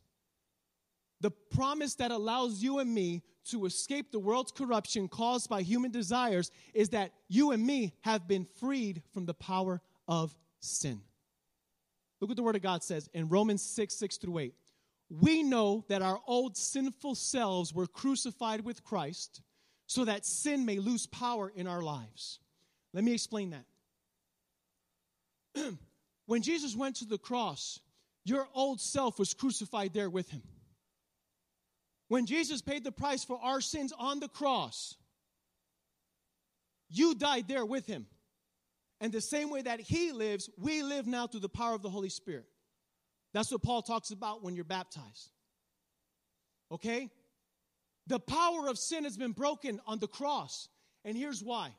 The promise that allows you and me to escape the world's corruption caused by human desires is that you and me have been freed from the power of sin. Look what the Word of God says in Romans 6 6 through 8. We know that our old sinful selves were crucified with Christ so that sin may lose power in our lives. Let me explain that. when Jesus went to the cross, your old self was crucified there with him. When Jesus paid the price for our sins on the cross, you died there with him. And the same way that he lives, we live now through the power of the Holy Spirit. That's what Paul talks about when you're baptized. Okay? The power of sin has been broken on the cross. And here's why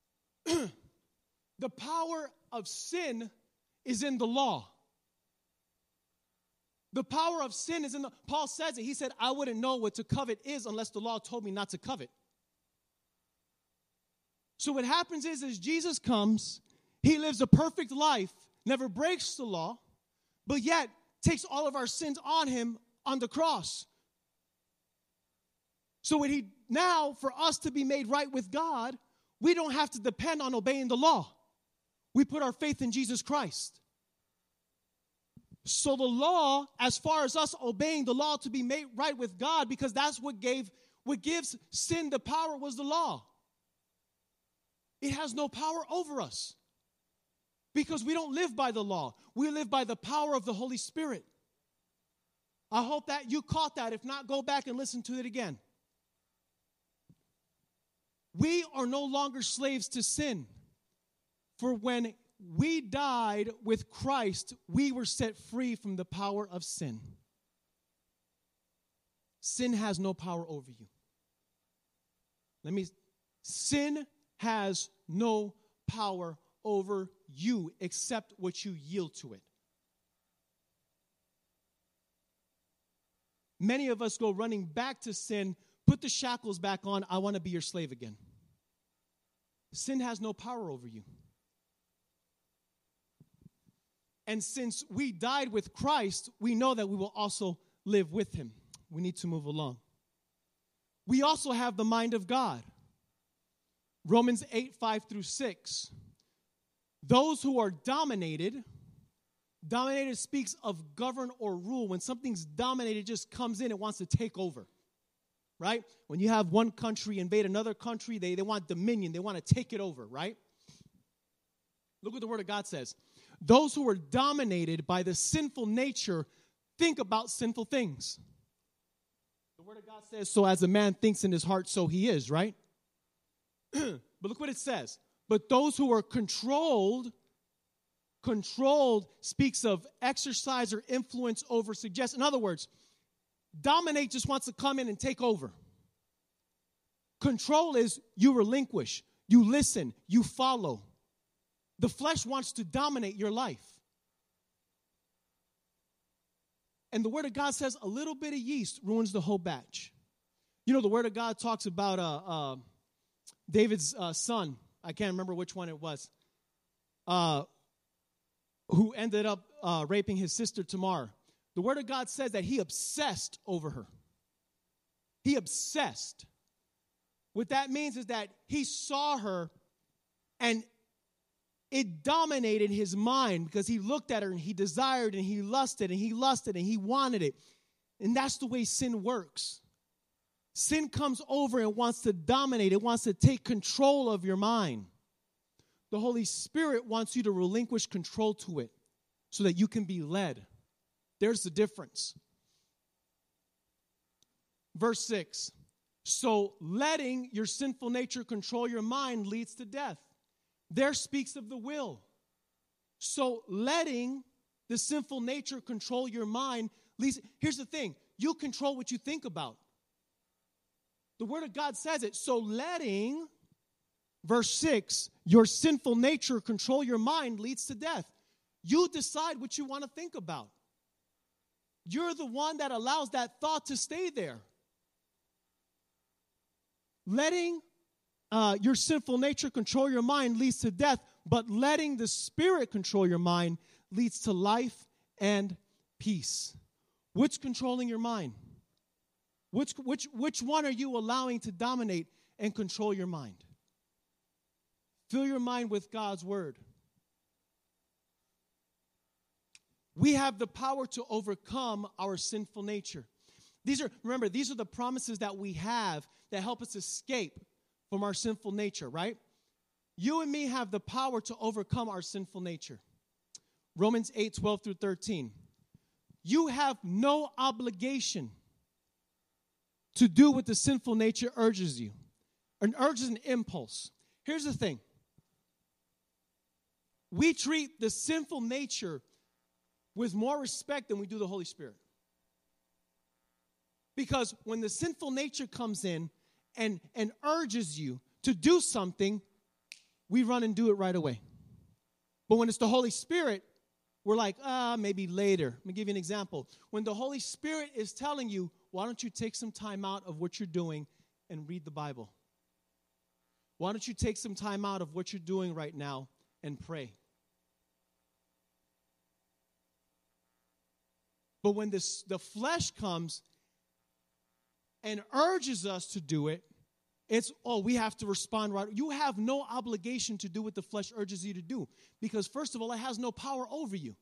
the power of sin is in the law. The power of sin is in the Paul says it. He said, I wouldn't know what to covet is unless the law told me not to covet. So what happens is as Jesus comes, he lives a perfect life, never breaks the law, but yet takes all of our sins on him on the cross. So when he now for us to be made right with God, we don't have to depend on obeying the law. We put our faith in Jesus Christ. So the law, as far as us obeying the law to be made right with God, because that's what gave what gives sin the power was the law. It has no power over us. Because we don't live by the law. We live by the power of the Holy Spirit. I hope that you caught that. If not, go back and listen to it again. We are no longer slaves to sin. For when we died with Christ, we were set free from the power of sin. Sin has no power over you. Let me, sin has no power over you except what you yield to it. Many of us go running back to sin, put the shackles back on, I want to be your slave again. Sin has no power over you. And since we died with Christ, we know that we will also live with him. We need to move along. We also have the mind of God. Romans 8, 5 through 6. Those who are dominated, dominated speaks of govern or rule. When something's dominated, just comes in, it wants to take over. Right? When you have one country invade another country, they, they want dominion, they want to take it over, right? Look what the Word of God says. Those who are dominated by the sinful nature think about sinful things. The Word of God says, So as a man thinks in his heart, so he is, right? but look what it says. But those who are controlled, controlled speaks of exercise or influence over suggest. In other words, dominate just wants to come in and take over. Control is you relinquish, you listen, you follow. The flesh wants to dominate your life. And the Word of God says a little bit of yeast ruins the whole batch. You know, the Word of God talks about uh, uh, David's uh, son. I can't remember which one it was. Uh, who ended up uh, raping his sister Tamar. The Word of God says that he obsessed over her. He obsessed. What that means is that he saw her and it dominated his mind because he looked at her and he desired and he lusted and he lusted and he wanted it. And that's the way sin works. Sin comes over and wants to dominate, it wants to take control of your mind. The Holy Spirit wants you to relinquish control to it so that you can be led. There's the difference. Verse 6 So letting your sinful nature control your mind leads to death. There speaks of the will. So letting the sinful nature control your mind leads. Here's the thing you control what you think about. The Word of God says it. So letting, verse 6, your sinful nature control your mind leads to death. You decide what you want to think about. You're the one that allows that thought to stay there. Letting uh, your sinful nature control your mind leads to death, but letting the Spirit control your mind leads to life and peace. Which controlling your mind? Which, which, which one are you allowing to dominate and control your mind? Fill your mind with God's word. We have the power to overcome our sinful nature. These are, remember, these are the promises that we have that help us escape from our sinful nature, right? You and me have the power to overcome our sinful nature. Romans 8 12 through 13. You have no obligation to do what the sinful nature urges you, and urges an impulse. Here's the thing we treat the sinful nature with more respect than we do the Holy Spirit. Because when the sinful nature comes in, and, and urges you to do something, we run and do it right away. But when it's the Holy Spirit, we're like, ah, maybe later. Let me give you an example. When the Holy Spirit is telling you, why don't you take some time out of what you're doing and read the Bible? Why don't you take some time out of what you're doing right now and pray? But when this, the flesh comes and urges us to do it, it's, oh, we have to respond right. You have no obligation to do what the flesh urges you to do because, first of all, it has no power over you.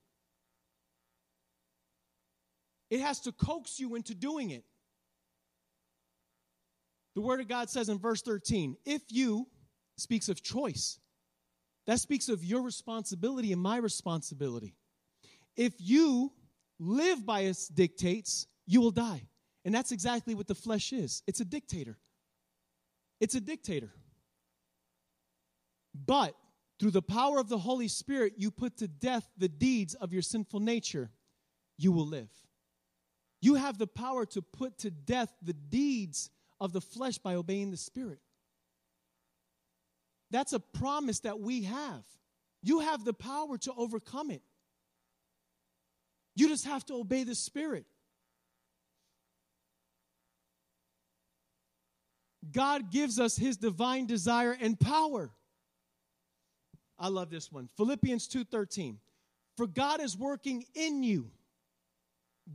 It has to coax you into doing it. The Word of God says in verse 13, if you, speaks of choice, that speaks of your responsibility and my responsibility. If you live by its dictates, you will die. And that's exactly what the flesh is it's a dictator. It's a dictator. But through the power of the Holy Spirit, you put to death the deeds of your sinful nature, you will live. You have the power to put to death the deeds of the flesh by obeying the Spirit. That's a promise that we have. You have the power to overcome it. You just have to obey the Spirit. God gives us his divine desire and power. I love this one. Philippians 2:13. For God is working in you,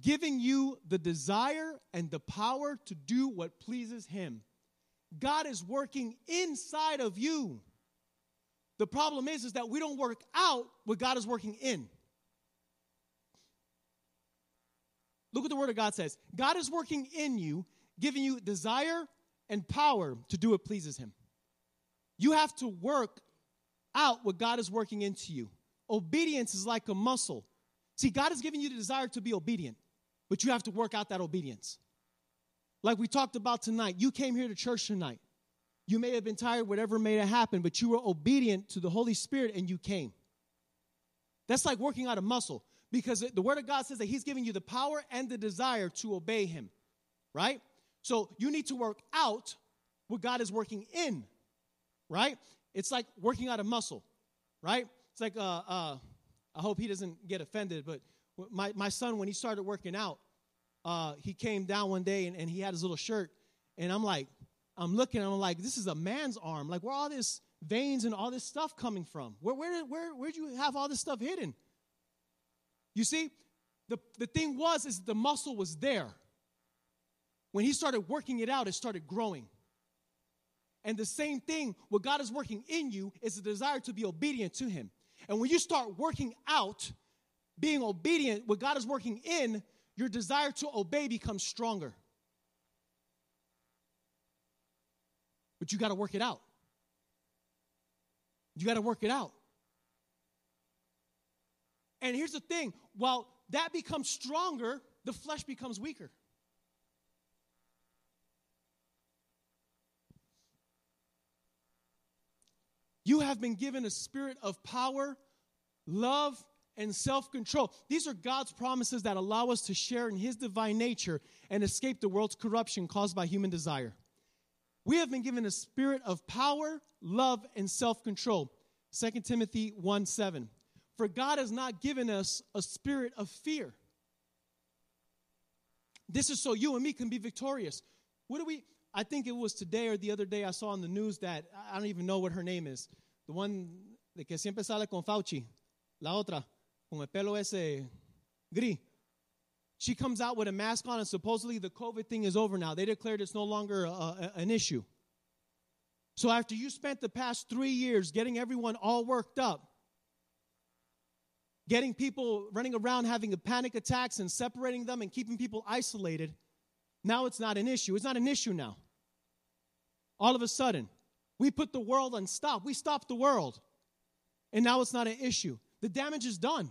giving you the desire and the power to do what pleases him. God is working inside of you. The problem is is that we don't work out what God is working in. Look what the word of God says. God is working in you, giving you desire and power to do what pleases Him. You have to work out what God is working into you. Obedience is like a muscle. See, God has given you the desire to be obedient. But you have to work out that obedience. Like we talked about tonight, you came here to church tonight. You may have been tired, whatever may have happened, but you were obedient to the Holy Spirit and you came. That's like working out a muscle because the Word of God says that He's giving you the power and the desire to obey Him, right? So you need to work out what God is working in, right? It's like working out a muscle, right? It's like, uh, uh, I hope he doesn't get offended, but my, my son, when he started working out, uh, he came down one day and, and he had his little shirt. And I'm like, I'm looking, I'm like, this is a man's arm. Like, where all this veins and all this stuff coming from? Where, where, where, where'd you have all this stuff hidden? You see, the, the thing was, is the muscle was there. When he started working it out, it started growing. And the same thing, what God is working in you is the desire to be obedient to Him. And when you start working out, being obedient, what God is working in, your desire to obey becomes stronger. But you got to work it out. You got to work it out. And here's the thing while that becomes stronger, the flesh becomes weaker. You have been given a spirit of power, love, and self control. These are God's promises that allow us to share in His divine nature and escape the world's corruption caused by human desire. We have been given a spirit of power, love, and self control. 2 Timothy 1 7. For God has not given us a spirit of fear. This is so you and me can be victorious. What do we, I think it was today or the other day I saw on the news that I don't even know what her name is. The one de que siempre sale con Fauci. La otra, con el pelo ese gris. She comes out with a mask on, and supposedly the COVID thing is over now. They declared it's no longer a, a, an issue. So after you spent the past three years getting everyone all worked up, getting people running around having panic attacks and separating them and keeping people isolated, now it's not an issue. It's not an issue now. All of a sudden, we put the world on stop. We stopped the world. And now it's not an issue. The damage is done.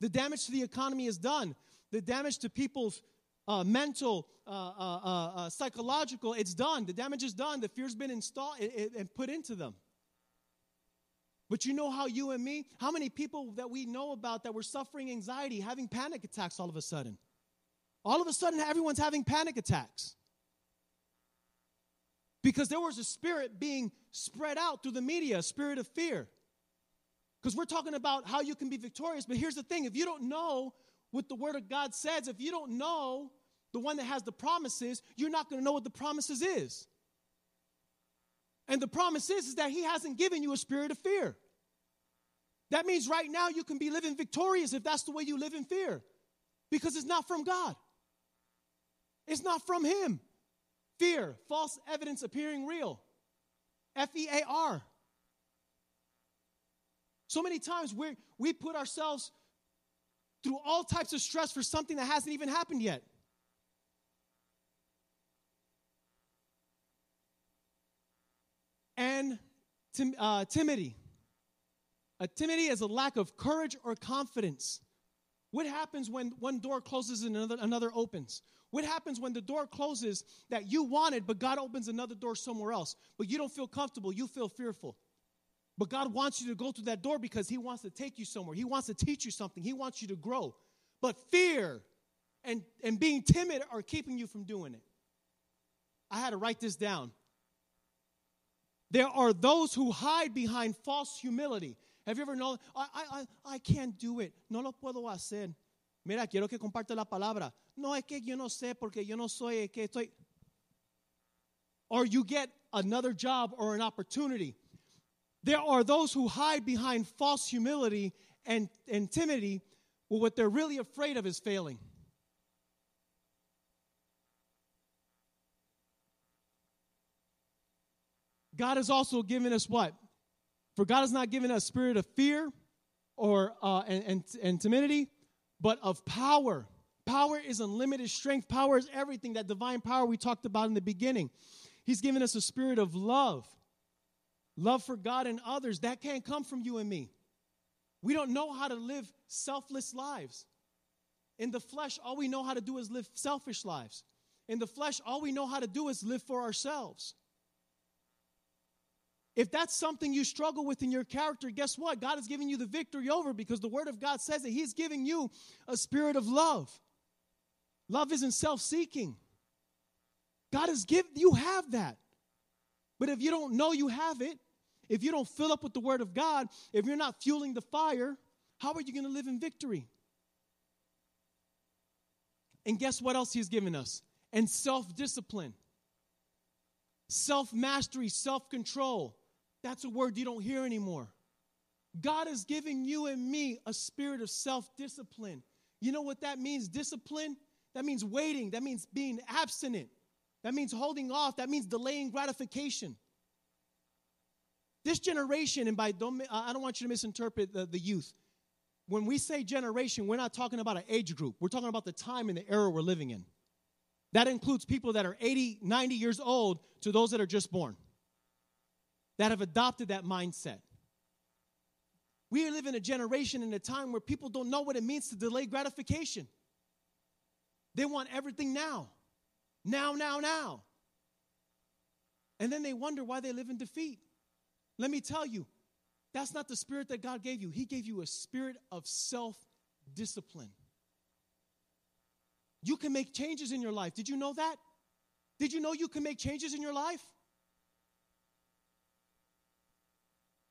The damage to the economy is done. The damage to people's uh, mental, uh, uh, uh, uh psychological, it's done. The damage is done. The fear's been installed and put into them. But you know how you and me, how many people that we know about that were suffering anxiety, having panic attacks all of a sudden? All of a sudden, everyone's having panic attacks. Because there was a spirit being spread out through the media, a spirit of fear. Because we're talking about how you can be victorious, but here's the thing if you don't know what the Word of God says, if you don't know the one that has the promises, you're not going to know what the promises is. And the promise is, is that He hasn't given you a spirit of fear. That means right now you can be living victorious if that's the way you live in fear, because it's not from God. It's not from Him. Fear, false evidence appearing real. F E A R. So many times we we put ourselves through all types of stress for something that hasn't even happened yet. And tim, uh, timidity. A timidity is a lack of courage or confidence. What happens when one door closes and another, another opens? What happens when the door closes that you wanted, but God opens another door somewhere else? But you don't feel comfortable, you feel fearful. But God wants you to go through that door because He wants to take you somewhere. He wants to teach you something. He wants you to grow. But fear and, and being timid are keeping you from doing it. I had to write this down. There are those who hide behind false humility. Have you ever known, I, I, I can't do it. No lo puedo hacer. Mira, quiero que comparte la palabra. No, es que yo no sé porque yo no soy, que estoy. Or you get another job or an opportunity. There are those who hide behind false humility and, and timidity. Well, what they're really afraid of is failing. God has also given us what? For God has not given us a spirit of fear or uh, and, and, and timidity, but of power. Power is unlimited strength. Power is everything. That divine power we talked about in the beginning. He's given us a spirit of love, love for God and others. That can't come from you and me. We don't know how to live selfless lives. In the flesh, all we know how to do is live selfish lives. In the flesh, all we know how to do is live for ourselves. If that's something you struggle with in your character, guess what? God is giving you the victory over because the Word of God says that He's giving you a spirit of love. Love isn't self seeking. God has given, you have that. But if you don't know you have it, if you don't fill up with the Word of God, if you're not fueling the fire, how are you going to live in victory? And guess what else He's given us? And self discipline, self mastery, self control. That's a word you don't hear anymore. God is giving you and me a spirit of self discipline. You know what that means? Discipline? That means waiting. That means being abstinent. That means holding off. That means delaying gratification. This generation, and by don't, I don't want you to misinterpret the, the youth. When we say generation, we're not talking about an age group. We're talking about the time and the era we're living in. That includes people that are 80, 90 years old to those that are just born that have adopted that mindset. We live in a generation in a time where people don't know what it means to delay gratification. They want everything now. Now, now, now. And then they wonder why they live in defeat. Let me tell you, that's not the spirit that God gave you. He gave you a spirit of self discipline. You can make changes in your life. Did you know that? Did you know you can make changes in your life?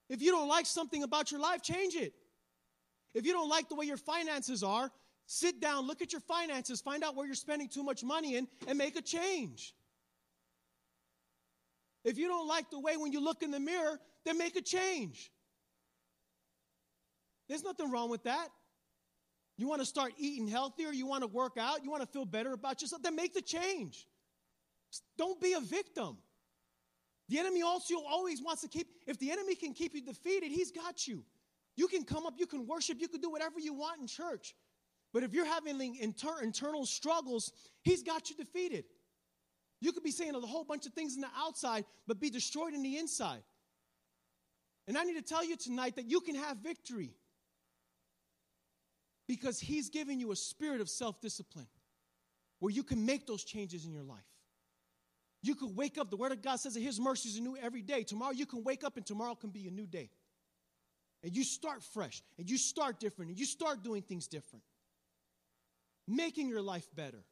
If you don't like something about your life, change it. If you don't like the way your finances are, sit down, look at your finances, find out where you're spending too much money in, and make a change. If you don't like the way when you look in the mirror, then make a change. There's nothing wrong with that. You want to start eating healthier, you want to work out, you want to feel better about yourself, then make the change. Don't be a victim. The enemy also always wants to keep, if the enemy can keep you defeated, he's got you. You can come up, you can worship, you can do whatever you want in church. But if you're having inter- internal struggles, he's got you defeated. You could be saying a whole bunch of things in the outside, but be destroyed in the inside. And I need to tell you tonight that you can have victory because he's giving you a spirit of self discipline where you can make those changes in your life. You could wake up, the Word of God says that His mercies are new every day. Tomorrow you can wake up and tomorrow can be a new day. And you start fresh, and you start different, and you start doing things different, making your life better.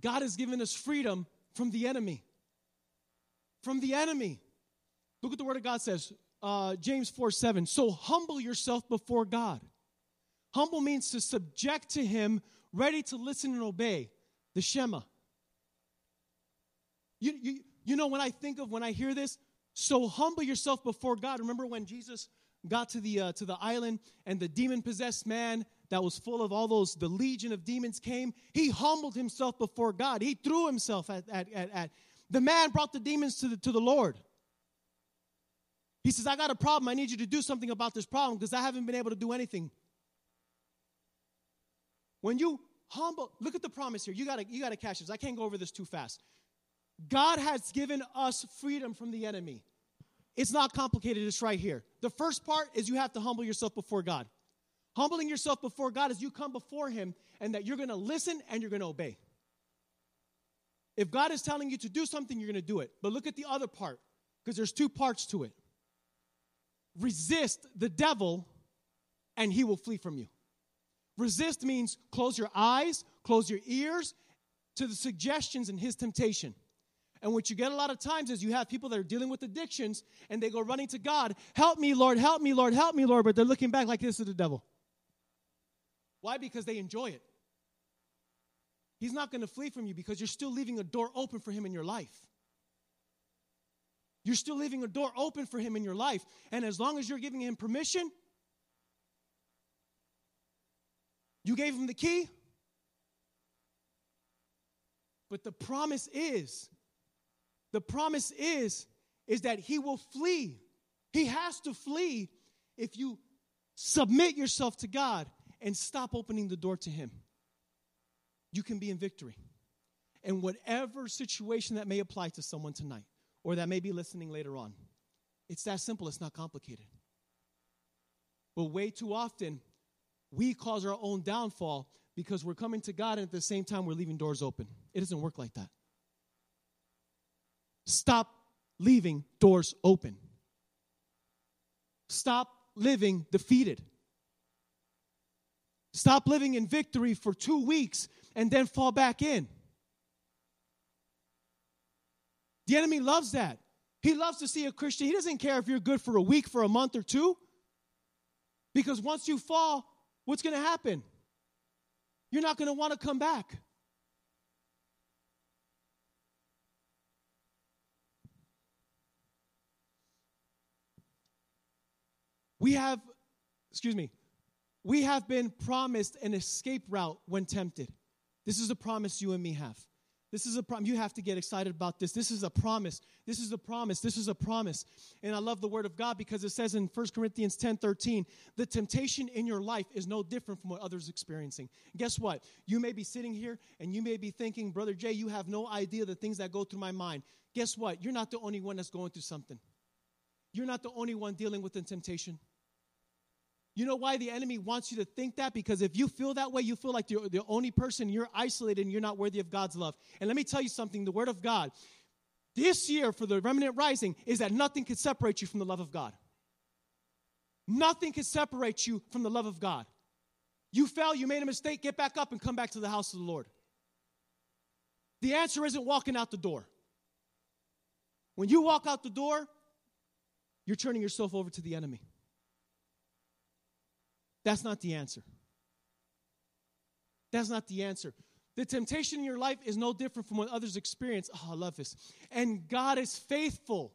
God has given us freedom from the enemy. From the enemy. Look at the Word of God says, uh, James 4 7. So humble yourself before God. Humble means to subject to Him ready to listen and obey, the Shema. You, you, you know, when I think of, when I hear this, so humble yourself before God. Remember when Jesus got to the, uh, to the island and the demon possessed man that was full of all those, the legion of demons came? He humbled himself before God. He threw himself at, at, at, at the man brought the demons to the, to the Lord. He says, I got a problem. I need you to do something about this problem because I haven't been able to do anything. When you humble, look at the promise here. You gotta, you gotta catch this. I can't go over this too fast. God has given us freedom from the enemy. It's not complicated, it's right here. The first part is you have to humble yourself before God. Humbling yourself before God is you come before Him and that you're gonna listen and you're gonna obey. If God is telling you to do something, you're gonna do it. But look at the other part, because there's two parts to it. Resist the devil, and he will flee from you. Resist means close your eyes, close your ears to the suggestions and his temptation. And what you get a lot of times is you have people that are dealing with addictions and they go running to God, help me, Lord, help me, Lord, help me, Lord, but they're looking back like this to the devil. Why? Because they enjoy it. He's not going to flee from you because you're still leaving a door open for him in your life. You're still leaving a door open for him in your life. And as long as you're giving him permission, You gave him the key. But the promise is, the promise is, is that he will flee. He has to flee if you submit yourself to God and stop opening the door to him. You can be in victory. And whatever situation that may apply to someone tonight, or that may be listening later on, it's that simple, it's not complicated. But way too often, we cause our own downfall because we're coming to God and at the same time we're leaving doors open. It doesn't work like that. Stop leaving doors open. Stop living defeated. Stop living in victory for two weeks and then fall back in. The enemy loves that. He loves to see a Christian. He doesn't care if you're good for a week, for a month, or two. Because once you fall, what's going to happen? You're not going to want to come back. We have, excuse me, we have been promised an escape route when tempted. This is a promise you and me have. This is a promise. You have to get excited about this. This is a promise. This is a promise. This is a promise. And I love the word of God because it says in 1 Corinthians 10 13, the temptation in your life is no different from what others experiencing. Guess what? You may be sitting here and you may be thinking, Brother Jay, you have no idea the things that go through my mind. Guess what? You're not the only one that's going through something. You're not the only one dealing with the temptation. You know why the enemy wants you to think that? Because if you feel that way, you feel like you're the only person, you're isolated, and you're not worthy of God's love. And let me tell you something the Word of God this year for the remnant rising is that nothing can separate you from the love of God. Nothing can separate you from the love of God. You fell, you made a mistake, get back up and come back to the house of the Lord. The answer isn't walking out the door. When you walk out the door, you're turning yourself over to the enemy. That's not the answer. That's not the answer. The temptation in your life is no different from what others experience. Oh, I love this. And God is faithful.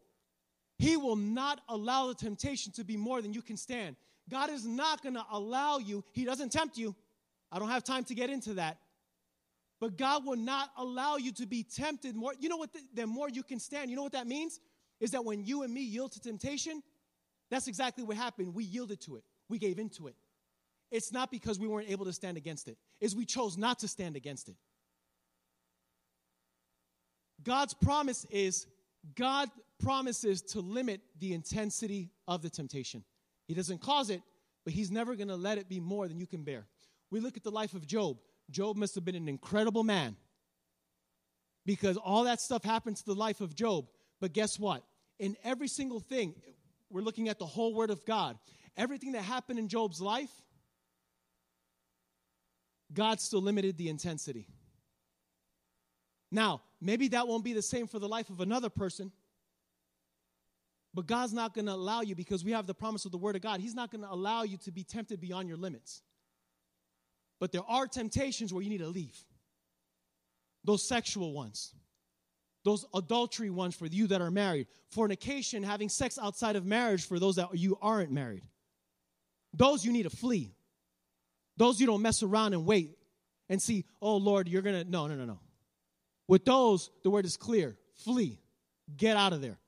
He will not allow the temptation to be more than you can stand. God is not going to allow you, He doesn't tempt you. I don't have time to get into that. But God will not allow you to be tempted more. You know what? The, the more you can stand. You know what that means? Is that when you and me yield to temptation, that's exactly what happened. We yielded to it, we gave into it. It's not because we weren't able to stand against it, is we chose not to stand against it. God's promise is God promises to limit the intensity of the temptation. He doesn't cause it, but He's never going to let it be more than you can bear. We look at the life of Job. Job must have been an incredible man because all that stuff happened to the life of Job. But guess what? In every single thing, we're looking at the whole Word of God. Everything that happened in Job's life, God still limited the intensity. Now, maybe that won't be the same for the life of another person, but God's not going to allow you because we have the promise of the Word of God. He's not going to allow you to be tempted beyond your limits. But there are temptations where you need to leave. Those sexual ones, those adultery ones for you that are married, fornication, having sex outside of marriage for those that you aren't married. Those you need to flee. Those you don't mess around and wait and see, oh Lord, you're going to. No, no, no, no. With those, the word is clear flee, get out of there.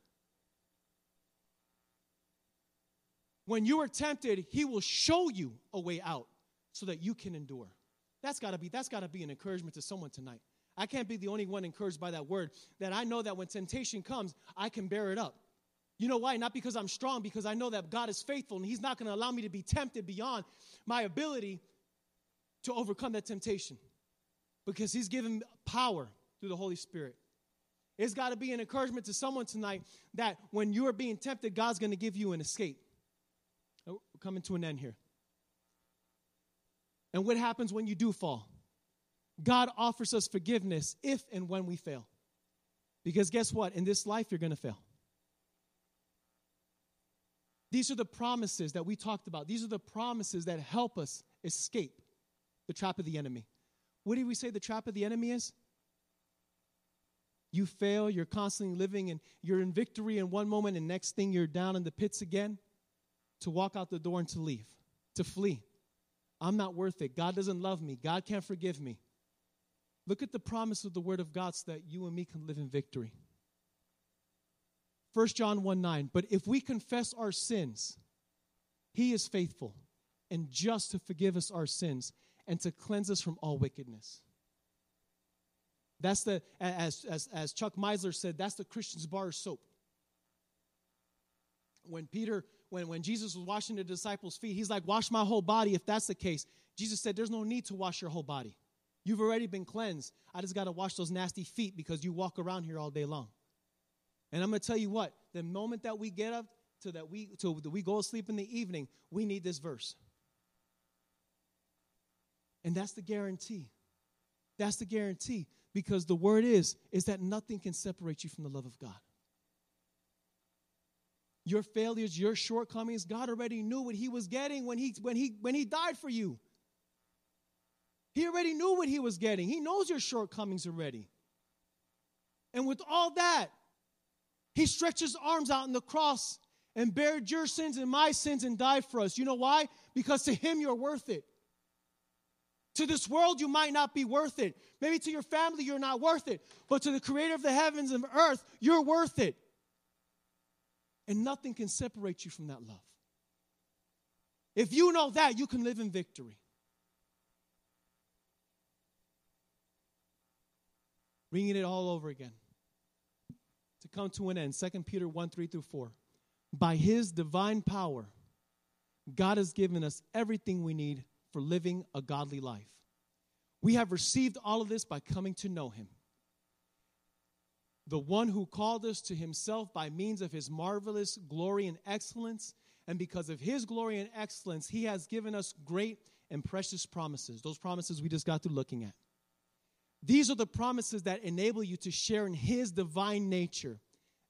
When you are tempted, he will show you a way out so that you can endure. That's got to be that's got to be an encouragement to someone tonight. I can't be the only one encouraged by that word that I know that when temptation comes, I can bear it up. You know why? Not because I'm strong, because I know that God is faithful and He's not going to allow me to be tempted beyond my ability to overcome that temptation because He's given power through the Holy Spirit. It's got to be an encouragement to someone tonight that when you are being tempted, God's going to give you an escape. Oh, we're coming to an end here. And what happens when you do fall? God offers us forgiveness if and when we fail. Because guess what? In this life, you're going to fail. These are the promises that we talked about. These are the promises that help us escape the trap of the enemy. What do we say the trap of the enemy is? You fail, you're constantly living, and you're in victory in one moment, and next thing you're down in the pits again to walk out the door and to leave, to flee. I'm not worth it. God doesn't love me. God can't forgive me. Look at the promise of the Word of God so that you and me can live in victory. 1 John 1 9. But if we confess our sins, He is faithful and just to forgive us our sins and to cleanse us from all wickedness. That's the, as, as, as Chuck Missler said, that's the Christian's bar soap. When Peter, when, when Jesus was washing the disciples' feet, he's like, Wash my whole body if that's the case. Jesus said, There's no need to wash your whole body. You've already been cleansed. I just got to wash those nasty feet because you walk around here all day long. And I'm going to tell you what, the moment that we get up to that we to that we go to sleep in the evening, we need this verse. And that's the guarantee. That's the guarantee because the word is is that nothing can separate you from the love of God. Your failures, your shortcomings, God already knew what he was getting when he when he when he died for you. He already knew what he was getting. He knows your shortcomings already. And with all that, he stretched his arms out in the cross and bared your sins and my sins and died for us. You know why? Because to him you're worth it. To this world, you might not be worth it. Maybe to your family, you're not worth it. But to the creator of the heavens and earth, you're worth it. And nothing can separate you from that love. If you know that, you can live in victory. Reading it all over again. To come to an end, 2 Peter 1 3 through 4. By his divine power, God has given us everything we need for living a godly life. We have received all of this by coming to know him. The one who called us to himself by means of his marvelous glory and excellence, and because of his glory and excellence, he has given us great and precious promises. Those promises we just got through looking at. These are the promises that enable you to share in his divine nature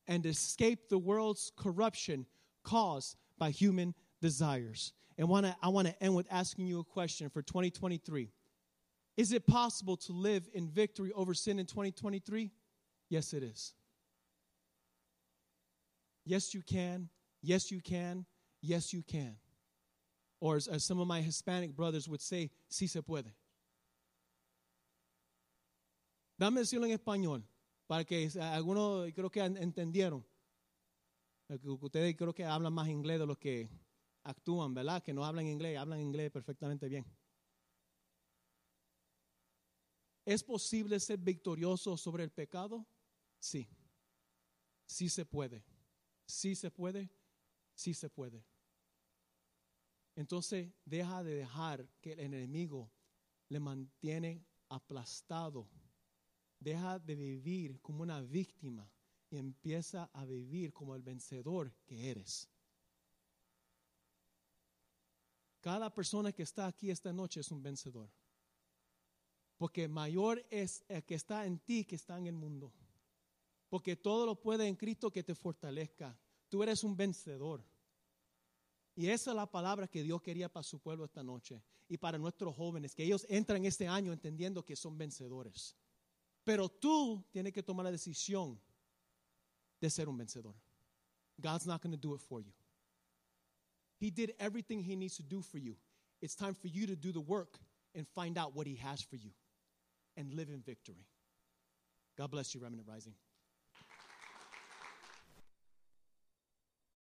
and escape the world's corruption caused by human desires. And wanna, I want to end with asking you a question for 2023. Is it possible to live in victory over sin in 2023? Yes, it is. Yes, you can. Yes, you can. Yes, you can. Or as, as some of my Hispanic brothers would say, sí se puede. Dame decirlo en español, para que algunos creo que entendieron. Ustedes creo que hablan más inglés de los que actúan, ¿verdad? Que no hablan inglés, hablan inglés perfectamente bien. ¿Es posible ser victorioso sobre el pecado? Sí. Sí se puede. Sí se puede. Sí se puede. Entonces, deja de dejar que el enemigo le mantiene aplastado. Deja de vivir como una víctima y empieza a vivir como el vencedor que eres. Cada persona que está aquí esta noche es un vencedor. Porque mayor es el que está en ti que está en el mundo. Porque todo lo puede en Cristo que te fortalezca. Tú eres un vencedor. Y esa es la palabra que Dios quería para su pueblo esta noche y para nuestros jóvenes, que ellos entran este año entendiendo que son vencedores. Pero tú tienes que tomar la decisión de ser un vencedor. God's not going to do it for you. He did everything He needs to do for you. It's time for you to do the work and find out what He has for you and live in victory. God bless you, Remnant Rising.